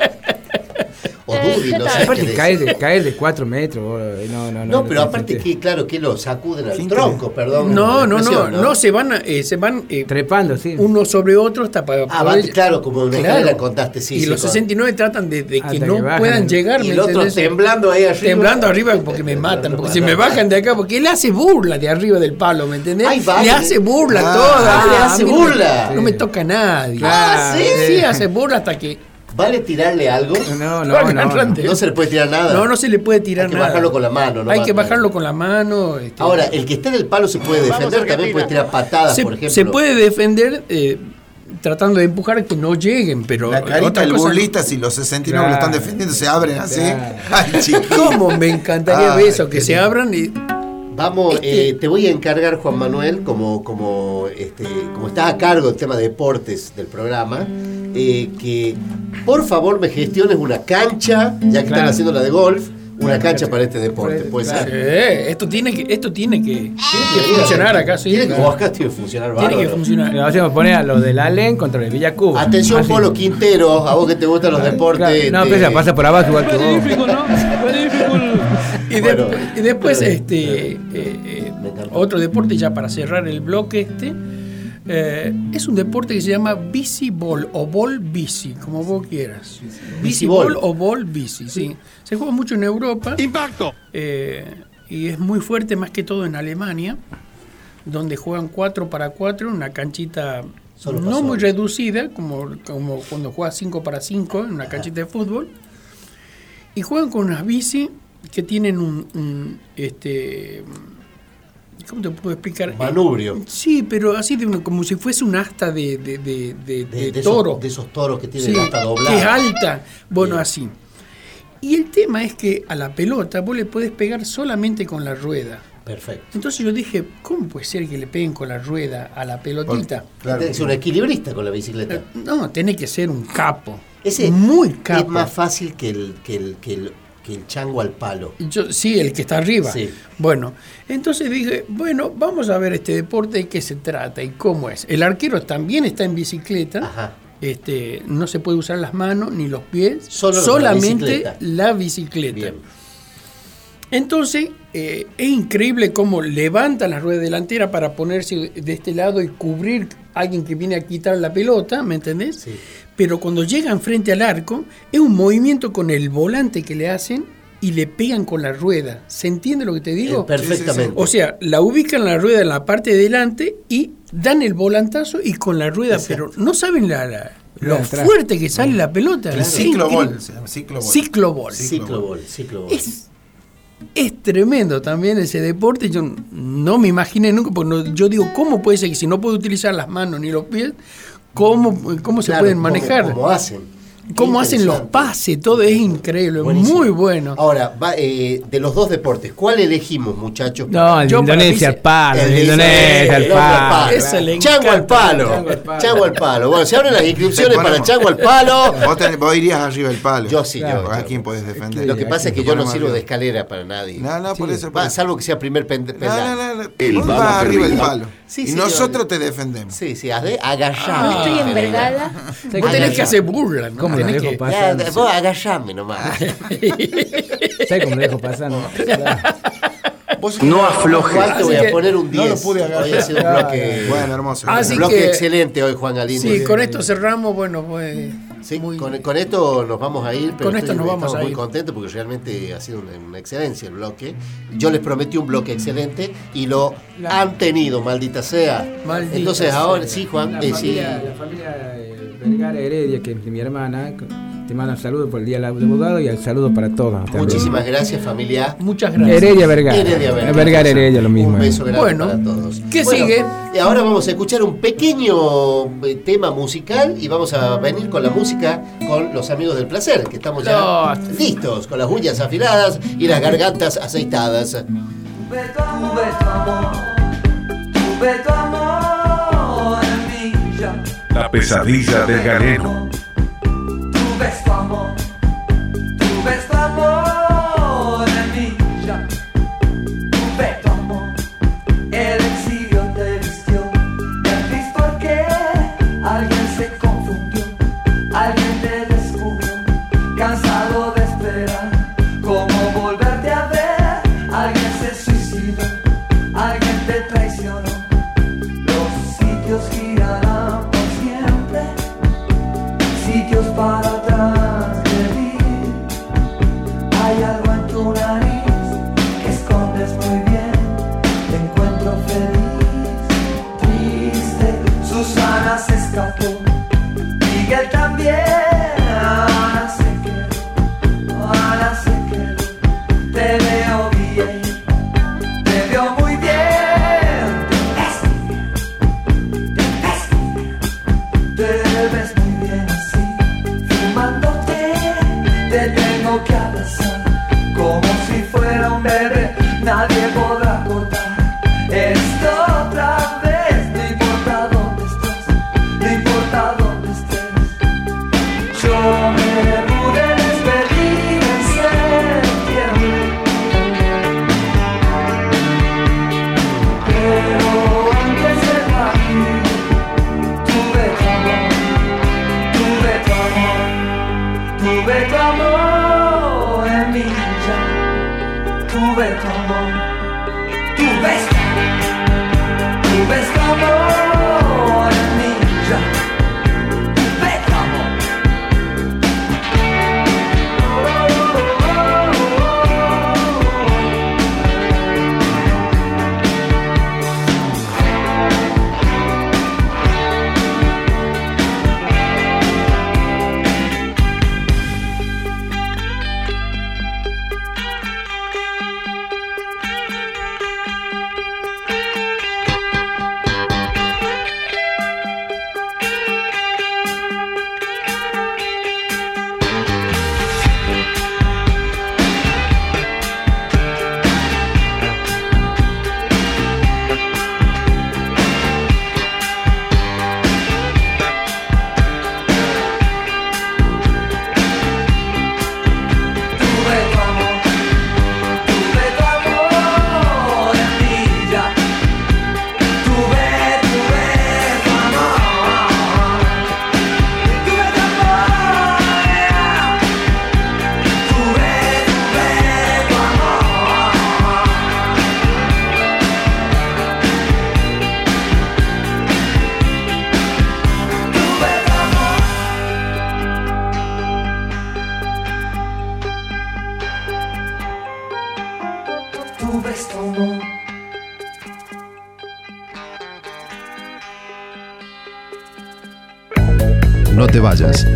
O. Aparte, caer de, caer de 4 metros. No, no, no. No, pero aparte que, claro, que lo sacuden al tronco, perdón. No, no, no, no, se van, eh, se van eh, Trepando, sí. uno sobre otro hasta para Ah, poder- va, claro, como una Claro. escalera contaste, sí. y sí, los con- 69 tratan de, de que no que bajan. puedan llegar, Y ¿me el otro entendés? temblando ahí arriba. Temblando arriba porque me matan, porque si me bajan de acá, porque él hace burla de arriba del palo, ¿me entendés? Le hace burla Ah, toda. ah, le hace a no me- burla. No me toca nadie. Ah, ¿sí? Sí, hace burla hasta que ¿Vale tirarle algo? No, no, no. Arrante. No se le puede tirar nada. No, no se le puede tirar Hay que nada. bajarlo con la mano, ¿no? Hay que bajarlo con la mano. este, Ahora, el que esté en el palo se puede defender, también puede tirar patadas, se, por ejemplo. se puede defender, eh, tratando de empujar que no lleguen, pero La carita otra del cosa- burlista, si los 69 lo están defendiendo, se abren así. Claro. Ay. ¿Cómo me encantaría ver eso? Que se lindo. abran y Vamos, Este- eh, te voy a encargar, Juan Manuel, como, como, este, como estás a cargo del tema de deportes del programa, eh, que por favor me gestiones una cancha, ya que están Claro. haciendo la de golf, una cancha para este deporte. Puede Claro. ser. Eh, esto tiene que esto tiene que, tiene que Tiene funcionar acá, sí. Tiene que, acá tiene que funcionar Tiene que bárbaro. funcionar. Vamos a poner a los del Allen contra el Villa Cuba. Atención, Así. Polo Quintero, a vos que te gustan los deportes. Claro, No, pero pasa por abajo igual que vos. Magnífico, ¿no? Magnífico. Y, de- Bueno, y después, pero- este, eh, eh, otro deporte ya para cerrar el bloque este, eh, es un deporte que se llama bici ball o ball bici, como vos quieras. Bici ball. o ball bici, sí. Se juega mucho en Europa Impacto. eh, y es muy fuerte más que todo en Alemania, donde juegan 4 para 4 en una canchita Solo no muy reducida, como, como cuando juegas 5 para 5 en una canchita de fútbol. Y juegan con unas bici que tienen un, un, este ¿cómo te puedo explicar? Manubrio. Eh, sí, pero así de como si fuese un asta de, de, de, de- toro. Esos, de esos toros que tienen Sí, hasta que es doblada. alta. Bueno, Bien. así. Y el tema es que a la pelota vos le podés pegar solamente con la rueda. Perfecto. Entonces yo dije, ¿cómo puede ser que le peguen con la rueda a la pelotita? Claro. Ser un equilibrista con la bicicleta. No, tiene que ser un capo. Ese muy Es capo. más fácil que el, que el, que el, que el chango al palo. Yo, sí, el que está arriba. Sí. Bueno, entonces dije, bueno, vamos a ver este deporte, de qué se trata y cómo es. El arquero también está en bicicleta. Ajá. Este, no se puede usar las manos ni los pies, Solo la solamente bicicleta. la bicicleta. Bien. Entonces, eh, es increíble cómo levantan la rueda delantera para ponerse de este lado y cubrir a alguien que viene a quitar la pelota, ¿me entendés? Sí. Pero cuando llegan frente al arco, es un movimiento con el volante que le hacen y le pegan con la rueda. ¿Se entiende lo que te digo? Eh, perfectamente. O sea, la ubican la rueda en la parte de delante y dan el volantazo y con la rueda, pero no saben la, la- lo atrás. fuerte que sale la pelota. El ciclobol. Ciclobol. Ciclobol. Ciclobol, ciclobol. Es, es tremendo también ese deporte. Yo no me imaginé nunca, porque no- yo digo, ¿cómo puede ser que si no puedo utilizar las manos ni los pies, cómo, cómo se Claro, pueden ¿cómo- manejar? ¿Cómo, hacen? ¿Cómo hacen los pases? Todo es increíble, Buenísimo. muy bueno. Ahora, va, eh, de los dos deportes, ¿cuál elegimos, muchachos? No, el de Indonesia al palo, El de Indonesia al palo. Chango al palo. Chango al palo. Bueno, se abren las inscripciones para Chango al palo. Vos, tenés- vos irías arriba del palo. Yo sí, Claro. yo. ¿A quién podés defender? Lo que pasa es que yo no sirvo de escalera para nadie. No, no, por eso. salvo que sea primer pen- No, no, no. El Vos vas arriba del palo. Sí, y sí, nosotros te defendemos. Sí, sí, haz de agallame. No estoy envergada. Vos tenés que hacer burla, ¿no? ¿Cómo lo dejo que- pasar? Ya, vos agallame nomás. ¿Sabes cómo lo dejo pasar? No, No afloje. Juan, te voy Así a que poner un no 10. lo pude agarrar. Hoy ha sido un bloque, Bueno, hermoso. Así un bloque que- excelente hoy, Juan Galindo. Sí, con esto cerramos, bueno, pues... Sí, muy- con, con esto nos vamos a ir, pero Con esto estoy- nos vamos estamos a muy ir. contentos porque realmente ha sido una, una excelencia el bloque. Yo les prometí un bloque excelente y lo han tenido, maldita sea. Maldita Entonces sea. ahora, sí, Juan, La eh, sí. familia, la familia eh, Vergara Heredia, que es mi hermana, te manda un saludo por el Día del Abogado y el saludo para todos. también. Muchísimas gracias, familia. Muchas gracias. Heredia Vergara. Heredia Vergara. Vergara Heredia, lo mismo. Un beso grande Bueno, para todos. ¿qué Bueno, sigue? Y ahora vamos a escuchar un pequeño eh, tema musical y vamos a venir con la música con los amigos del placer, que estamos ya No. listos, con las uñas afiladas y las gargantas aceitadas. Tuve tu amor, tuve tu amor. La pesadilla del galeno. Tuve tu amor,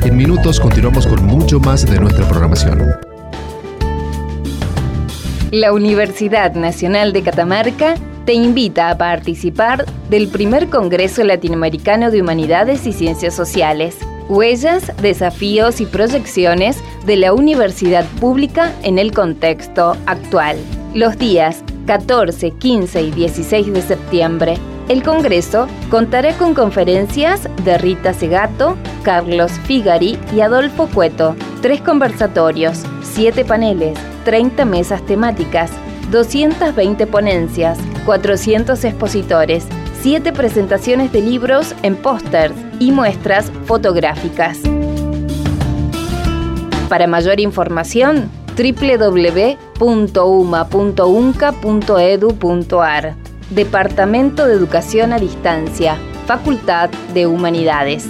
En minutos continuamos con mucho más de nuestra programación. La Universidad Nacional de Catamarca te invita a participar del primer Congreso Latinoamericano de Humanidades y Ciencias Sociales. Huellas, desafíos y proyecciones de la universidad pública en el contexto actual. Los días 14, 15 y 16 de septiembre. El Congreso contará con conferencias de Rita Segato, Carlos Figari y Adolfo Cueto, tres conversatorios, siete paneles, 30 mesas temáticas, 220 ponencias, 400 expositores, 7 presentaciones de libros en pósters y muestras fotográficas. Para mayor información, www.uma.unca.edu.ar Departamento de Educación a Distancia, Facultad de Humanidades.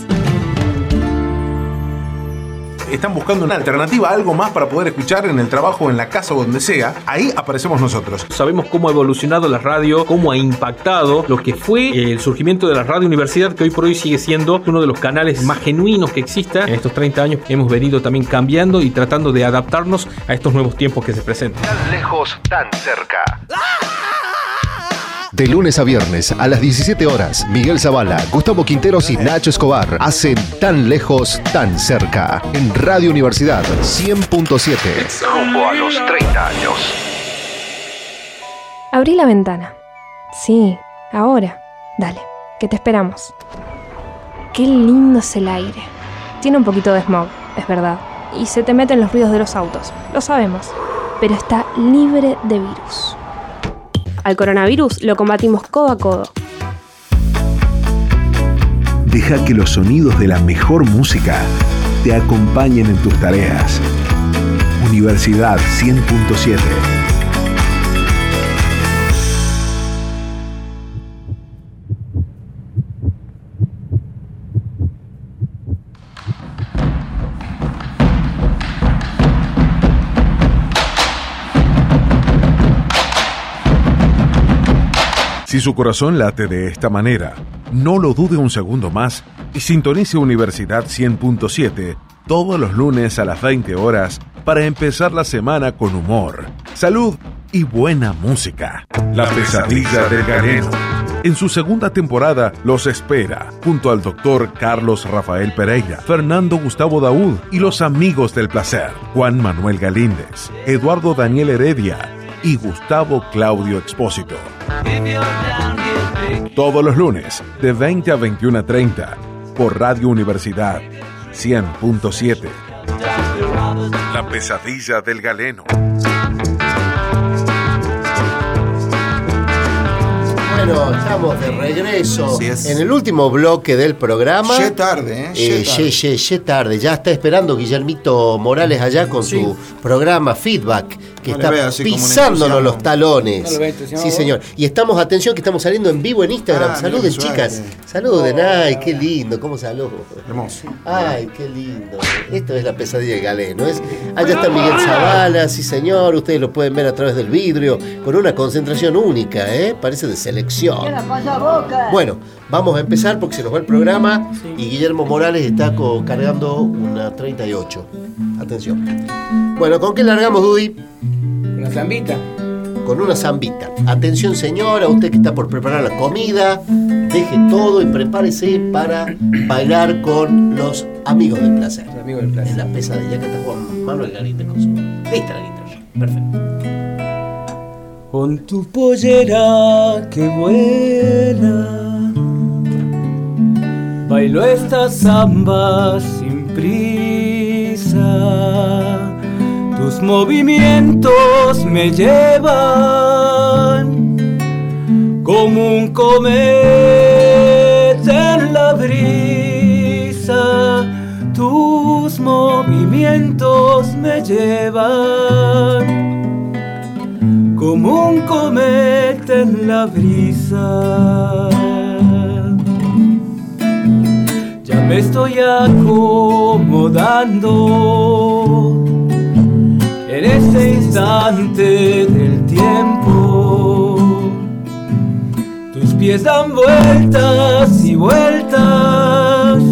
Están buscando una alternativa, algo más para poder escuchar en el trabajo, en la casa o donde sea. Ahí aparecemos nosotros. Sabemos cómo ha evolucionado la radio, cómo ha impactado lo que fue el surgimiento de la radio universidad, que hoy por hoy sigue siendo uno de los canales más genuinos que exista. En estos 30 años hemos venido también cambiando y tratando de adaptarnos a estos nuevos tiempos que se presentan. Tan lejos, tan cerca. De lunes a viernes a las 17 horas, Miguel Zavala, Gustavo Quinteros y Nacho Escobar hacen Tan lejos, tan cerca en Radio Universidad 100.7. Rumbo a los 30 años. Abrí la ventana. Sí, ahora. Dale, que te esperamos. Qué lindo es el aire. Tiene un poquito de smog, es verdad. Y se te meten los ruidos de los autos, lo sabemos. Pero está libre de virus. Al coronavirus lo combatimos codo a codo. Deja que los sonidos de la mejor música te acompañen en tus tareas. Universidad 100.7 Si su corazón late de esta manera, no lo dude un segundo más y sintonice Universidad 100.7 todos los lunes a las 20 horas para empezar la semana con humor, salud y buena música. La pesadilla del galeno. En su segunda temporada los espera, junto al doctor Carlos Rafael Pereira, Fernando Gustavo Daúd y los amigos del placer, Juan Manuel Galíndez, Eduardo Daniel Heredia y Gustavo Claudio Expósito. Todos los lunes, de 20 a 21.30, por Radio Universidad 100.7. La pesadilla del galeno. Bueno, estamos de regreso en el último bloque del programa. Ye tarde, ¿eh? Ye Eh, tarde. ye, ye, ye tarde. Ya está esperando Guillermito Morales allá con su programa Feedback, que No está veo pisándonos los talones. No lo ve entusiasmado sí, señor. Y estamos, atención, que estamos saliendo en vivo en Instagram. Ah, Saluden, chicas. Saluden. Ay, qué lindo. ¿Cómo saludo? Hermoso. Ay, qué lindo. Esto es la pesadilla del galeno. Es, allá está Miguel Zavala, sí señor. Ustedes lo pueden ver a través del vidrio, con una concentración única, ¿eh? Parece de selección. Bueno, vamos a empezar porque se nos va el programa y Guillermo Morales está cargando una 38. Atención. Bueno, ¿con qué largamos, Dudy? Una zambita. Con una zambita. Atención, señora, usted que está por preparar la comida, deje todo y prepárese para bailar con los amigos del placer. Los amigos del placer. En la pesadilla que está Juan Manuel Garita con su. Lista la guitarra. Perfecto. Con tu pollera que vuela, bailo esta samba sin prisa. Tus movimientos me llevan como un cometa en la brisa. Tus movimientos me llevan como un cometa en la brisa. Ya me estoy acomodando en este instante del tiempo. Tus pies dan vueltas y vueltas,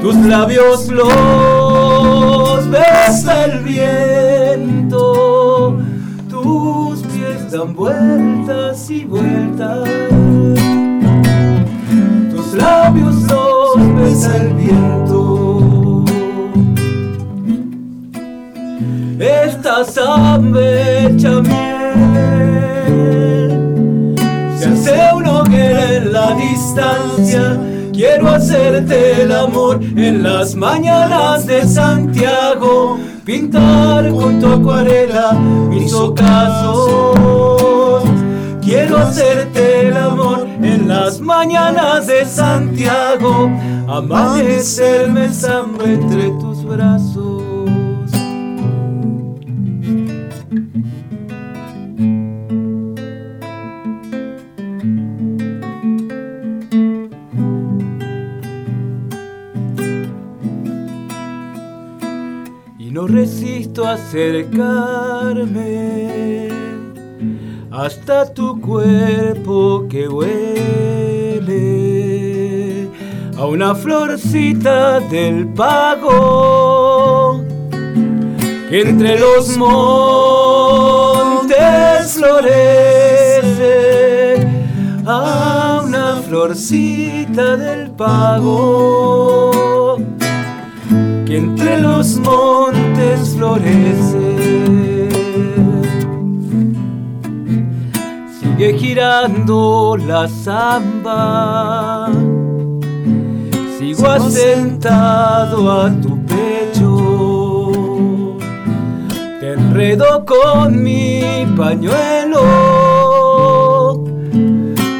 tus labios los y vueltas. Tus labios los besa el viento. Esta hecha miel se hace una hoguera en la distancia. Quiero hacerte el amor en las mañanas de Santiago, pintar con tu acuarela mis ocasos. Quiero hacerte el amor en las mañanas de Santiago, amanecerme samba entre tus brazos. y no resisto acercarme hasta tu cuerpo que huele a una florcita del pago que entre los montes florece a una florcita del pago que entre los montes florece. Sigue girando la samba, sigo asentado a tu pecho, te enredo con mi pañuelo,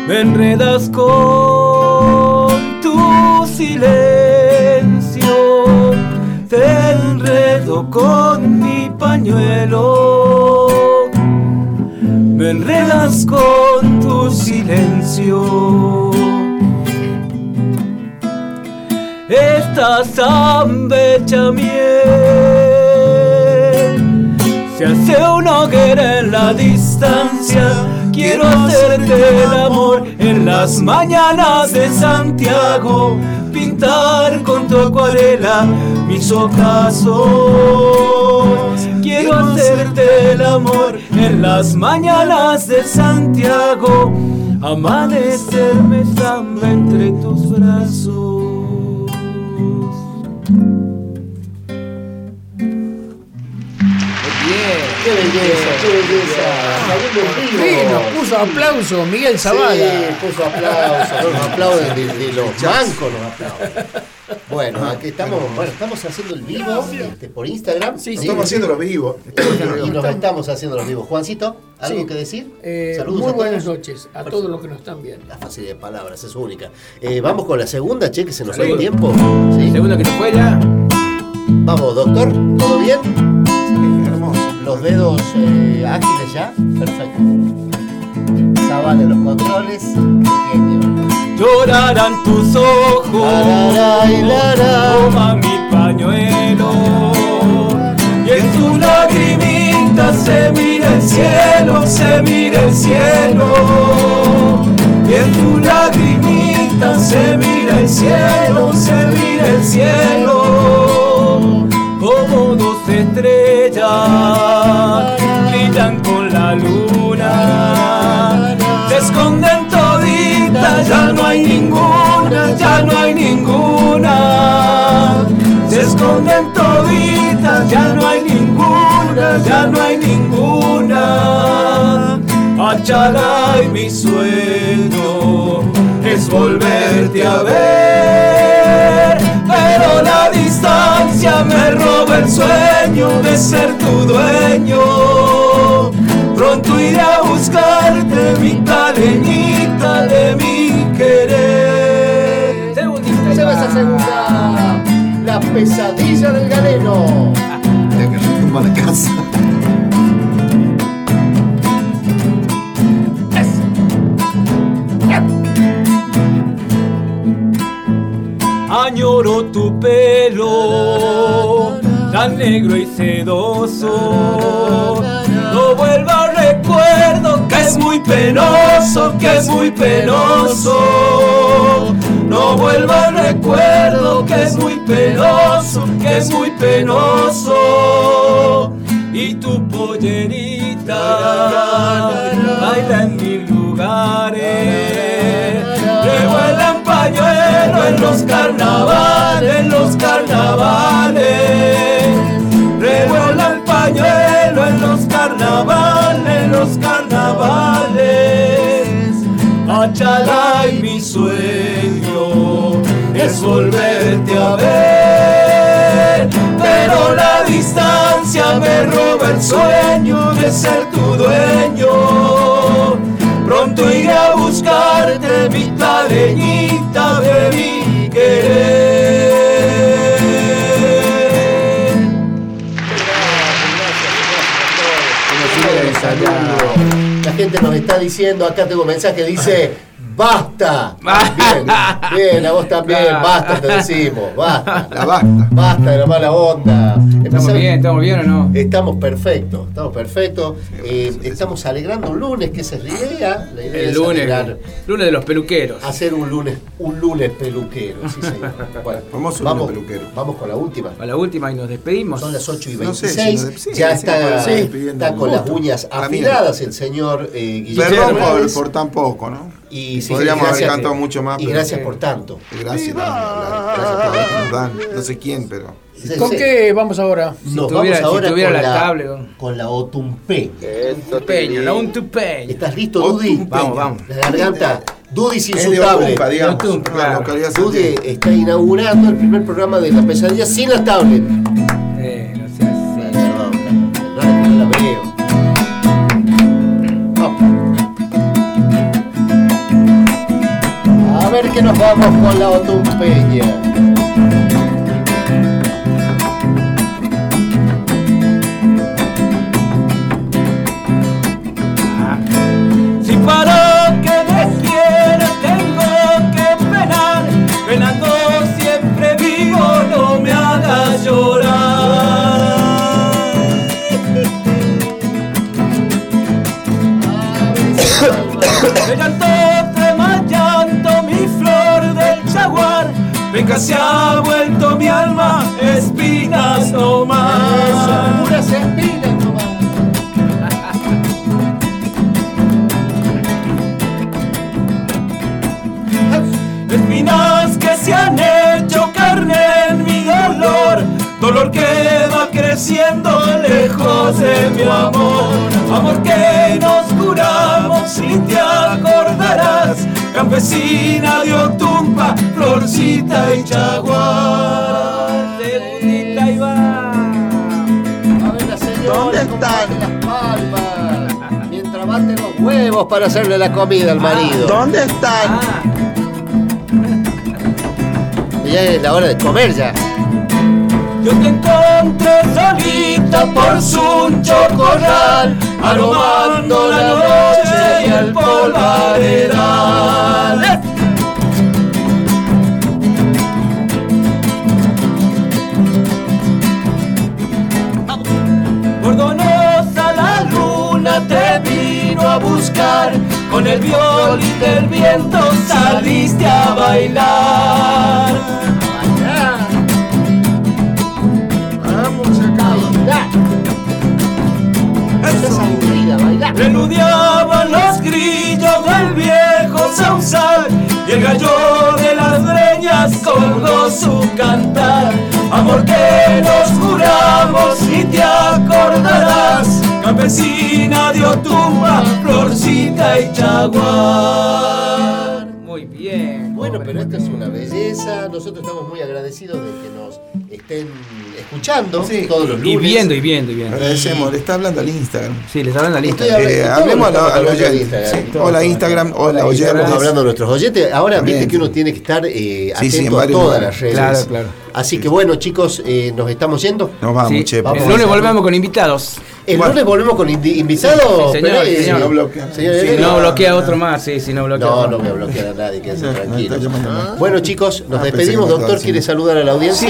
me enredas con tu silencio, te enredo con mi pañuelo, me enredas con tu silencio. Hecha miel se hace una hoguera en la distancia. Quiero hacerte el amor en las mañanas de Santiago, pintar con tu acuarela mis ocasos. Quiero hacerte el amor en las mañanas de Santiago, amanecerme samba entre tus brazos. Qué belleza, qué belleza! Sí, nos puso aplauso Miguel Zavala. Sí, puso aplausos, nos aplauden de, de los bancos, nos aplauden. Bueno, aquí estamos, bueno, estamos haciendo el vivo este, por Instagram. Sí, Estamos haciendo los vivos. Y nos estamos haciendo los vivos. Juancito, ¿algo Sí. que decir? Eh, Saludos muy a buenas todos. noches a todos los que nos están viendo. La facilidad de palabras es única. Eh, vamos con la segunda, che, que se nos va el tiempo. ¿Sí? Segundo que se fue ya. Vamos, doctor, ¿todo bien? Los dedos eh, ágiles ya. Perfecto. En los controles. Genio. Llorarán tus ojos, toma mi pañuelo. Y en tu lagrimita se mira el cielo, se mira el cielo. Y en tu lagrimita se mira el cielo, se mira el cielo. Ninguna, ya no hay ninguna. Se esconden toditas, ya no hay ninguna, ya no hay ninguna. Achalay, mi sueño es volverte a ver, pero la distancia me roba el sueño de ser tu dueño. Pronto iré a buscarte, mi caleñita La pesadilla del galeno. Ya que retumba la casa. Añoro tu pelo, tan negro y sedoso. No vuelva recuerdo que es muy penoso, que es muy penoso. No vuelva recuerdo que es muy penoso, que es muy penoso. Y tu pollerita baila en mil lugares. Revuelan pañuelo en los carnavales, en los carnavales. Revuelan pañuelo en los carnavales, en los carnavales. Achalay, mi sueño es volverte a ver. Pero la distancia me roba el sueño de ser tu dueño. Pronto iré a buscarte, mi caleñita de mi querer. La gente nos está diciendo, acá tengo un mensaje dice, basta. Bien, bien, a vos también, Claro. basta, te decimos, basta. La basta. Basta de la mala onda. ¿Estamos bien? ¿Estamos bien o no? Estamos perfectos, estamos perfectos. Eh, estamos alegrando un lunes, que esa es la idea. La idea El es lunes, alegrar, lunes de los peluqueros. hacer un lunes, un lunes peluquero, sí señor. Bueno, vamos, peluquero. vamos con la última. A la última y nos despedimos. Son las 8 y No sé, 26. si nos- sí, ya está, sí, está con las uñas afiladas el señor eh, Guillermo Perdón por, por tan poco, ¿no? Y sí, Podríamos haber cantado mucho más. Y pero- gracias por tanto. Gracias, no, gracias por lo que nos dan. No sé quién, pero. ¿Con qué vamos ahora? Nos tuviera- vamos ahora si tuviera con, la la, tablet, con la otumpeña. Tupeño, no un tupeño. ¿Estás listo, Dudy? Vamos, vamos. La garganta. Dudy sin Es su de tablet. Otumpa, digamos. Otumpa, Una claro. localidad Dudy santiago. está inaugurando el primer programa de la pesadilla sin la tablet. Que nos vamos con la otumpeña. Se ha vuelto mi alma espinas no más. Puras espinas. Espinas que se han hecho carne en mi dolor, dolor que va creciendo lejos de mi amor, amor que nos acordarás, campesina de Otumpa, florcita y chaguar. Segundita y va. ¿Dónde están las palmas? Mientras baten los huevos para hacerle la comida al marido. ¿Dónde están? Ya es la hora de comer ya. Yo te encontré solita por su chocorral, aromando la noche y el polvaredal. Bordonosa la luna te vino a buscar, con el violín del viento saliste a bailar. Preludiaban los grillos del viejo sausal y el gallo de las breñas colgó su cantar. Amor que nos juramos y te acordarás, campesina de Otumba, florcita y chaguar. Muy bien. Bueno, pero esta es una belleza. Nosotros estamos muy agradecidos de que nos estén escuchando todos los lunes. Y viendo, y viendo, y viendo. Agradecemos, le está hablando al Instagram. Sí, les hablan al Estoy Instagram. hablando- Eh, hablemos a estamos la- al hablando de oyente. Instagram. Sí. Hola Instagram, hola Estamos oyentes. hablando de nuestros oyentes. Ahora También. viste que uno tiene que estar eh, Sí, sí, en atento a todas lugares. las redes. Claro, claro. Así que bueno, chicos, eh, nos estamos yendo. Nos vamos, Sí, che. vamos. El lunes volvemos con invitados. El Bueno. lunes volvemos con invitados. Sí, señor, Pérez. señor. No bloquea. Señor Si Heredia. no bloquea otro más, sí, si no bloquea No, no voy a bloquear a nadie, quédense No, tranquilos. mal. Bueno, chicos, nos Ah, despedimos. Doctor, ¿quiere saludar a la audiencia?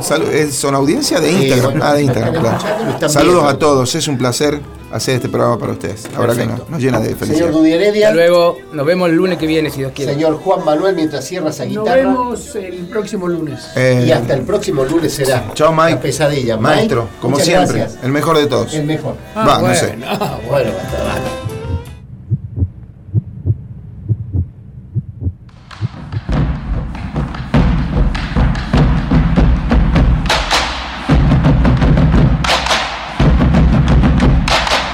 Sí, eh, son audiencia de Instagram. bueno, ah, de Instagram, claro. Saludos a todos, es un placer hacer este programa para ustedes. Verdad que Perfecto. no, nos llena de Señor felicidad. Heredia. Hasta luego, nos vemos el lunes que viene, si Dios quiere. Señor Juan Manuel, mientras cierra esa Nos guitarra. vemos el próximo lunes. Eh, Y hasta el próximo lunes será. Chao, Mike. La pesadilla. Mike, Maestro, como siempre, gracias. el mejor de todos. El mejor. Ah, Va, no bueno, sé. ah, bueno. Bueno, basta, basta.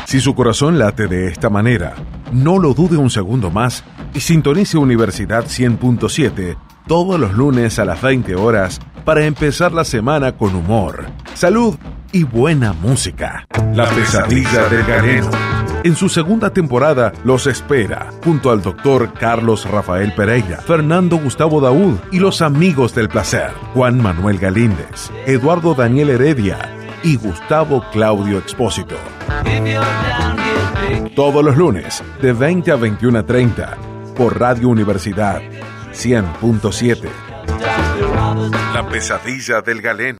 Si su corazón late de esta manera, no lo dude un segundo más y sintonice Universidad 100.7 todos los lunes a las 20 horas para empezar la semana con humor, salud y buena música. La pesadilla del galeno. En su segunda temporada los espera, junto al doctor Carlos Rafael Pereira, Fernando Gustavo Daúd y los amigos del placer, Juan Manuel Galíndez, Eduardo Daniel Heredia y Gustavo Claudio Expósito. Todos los lunes, de 20 a 21 a 30, por Radio Universidad 100.7. La pesadilla del galeno.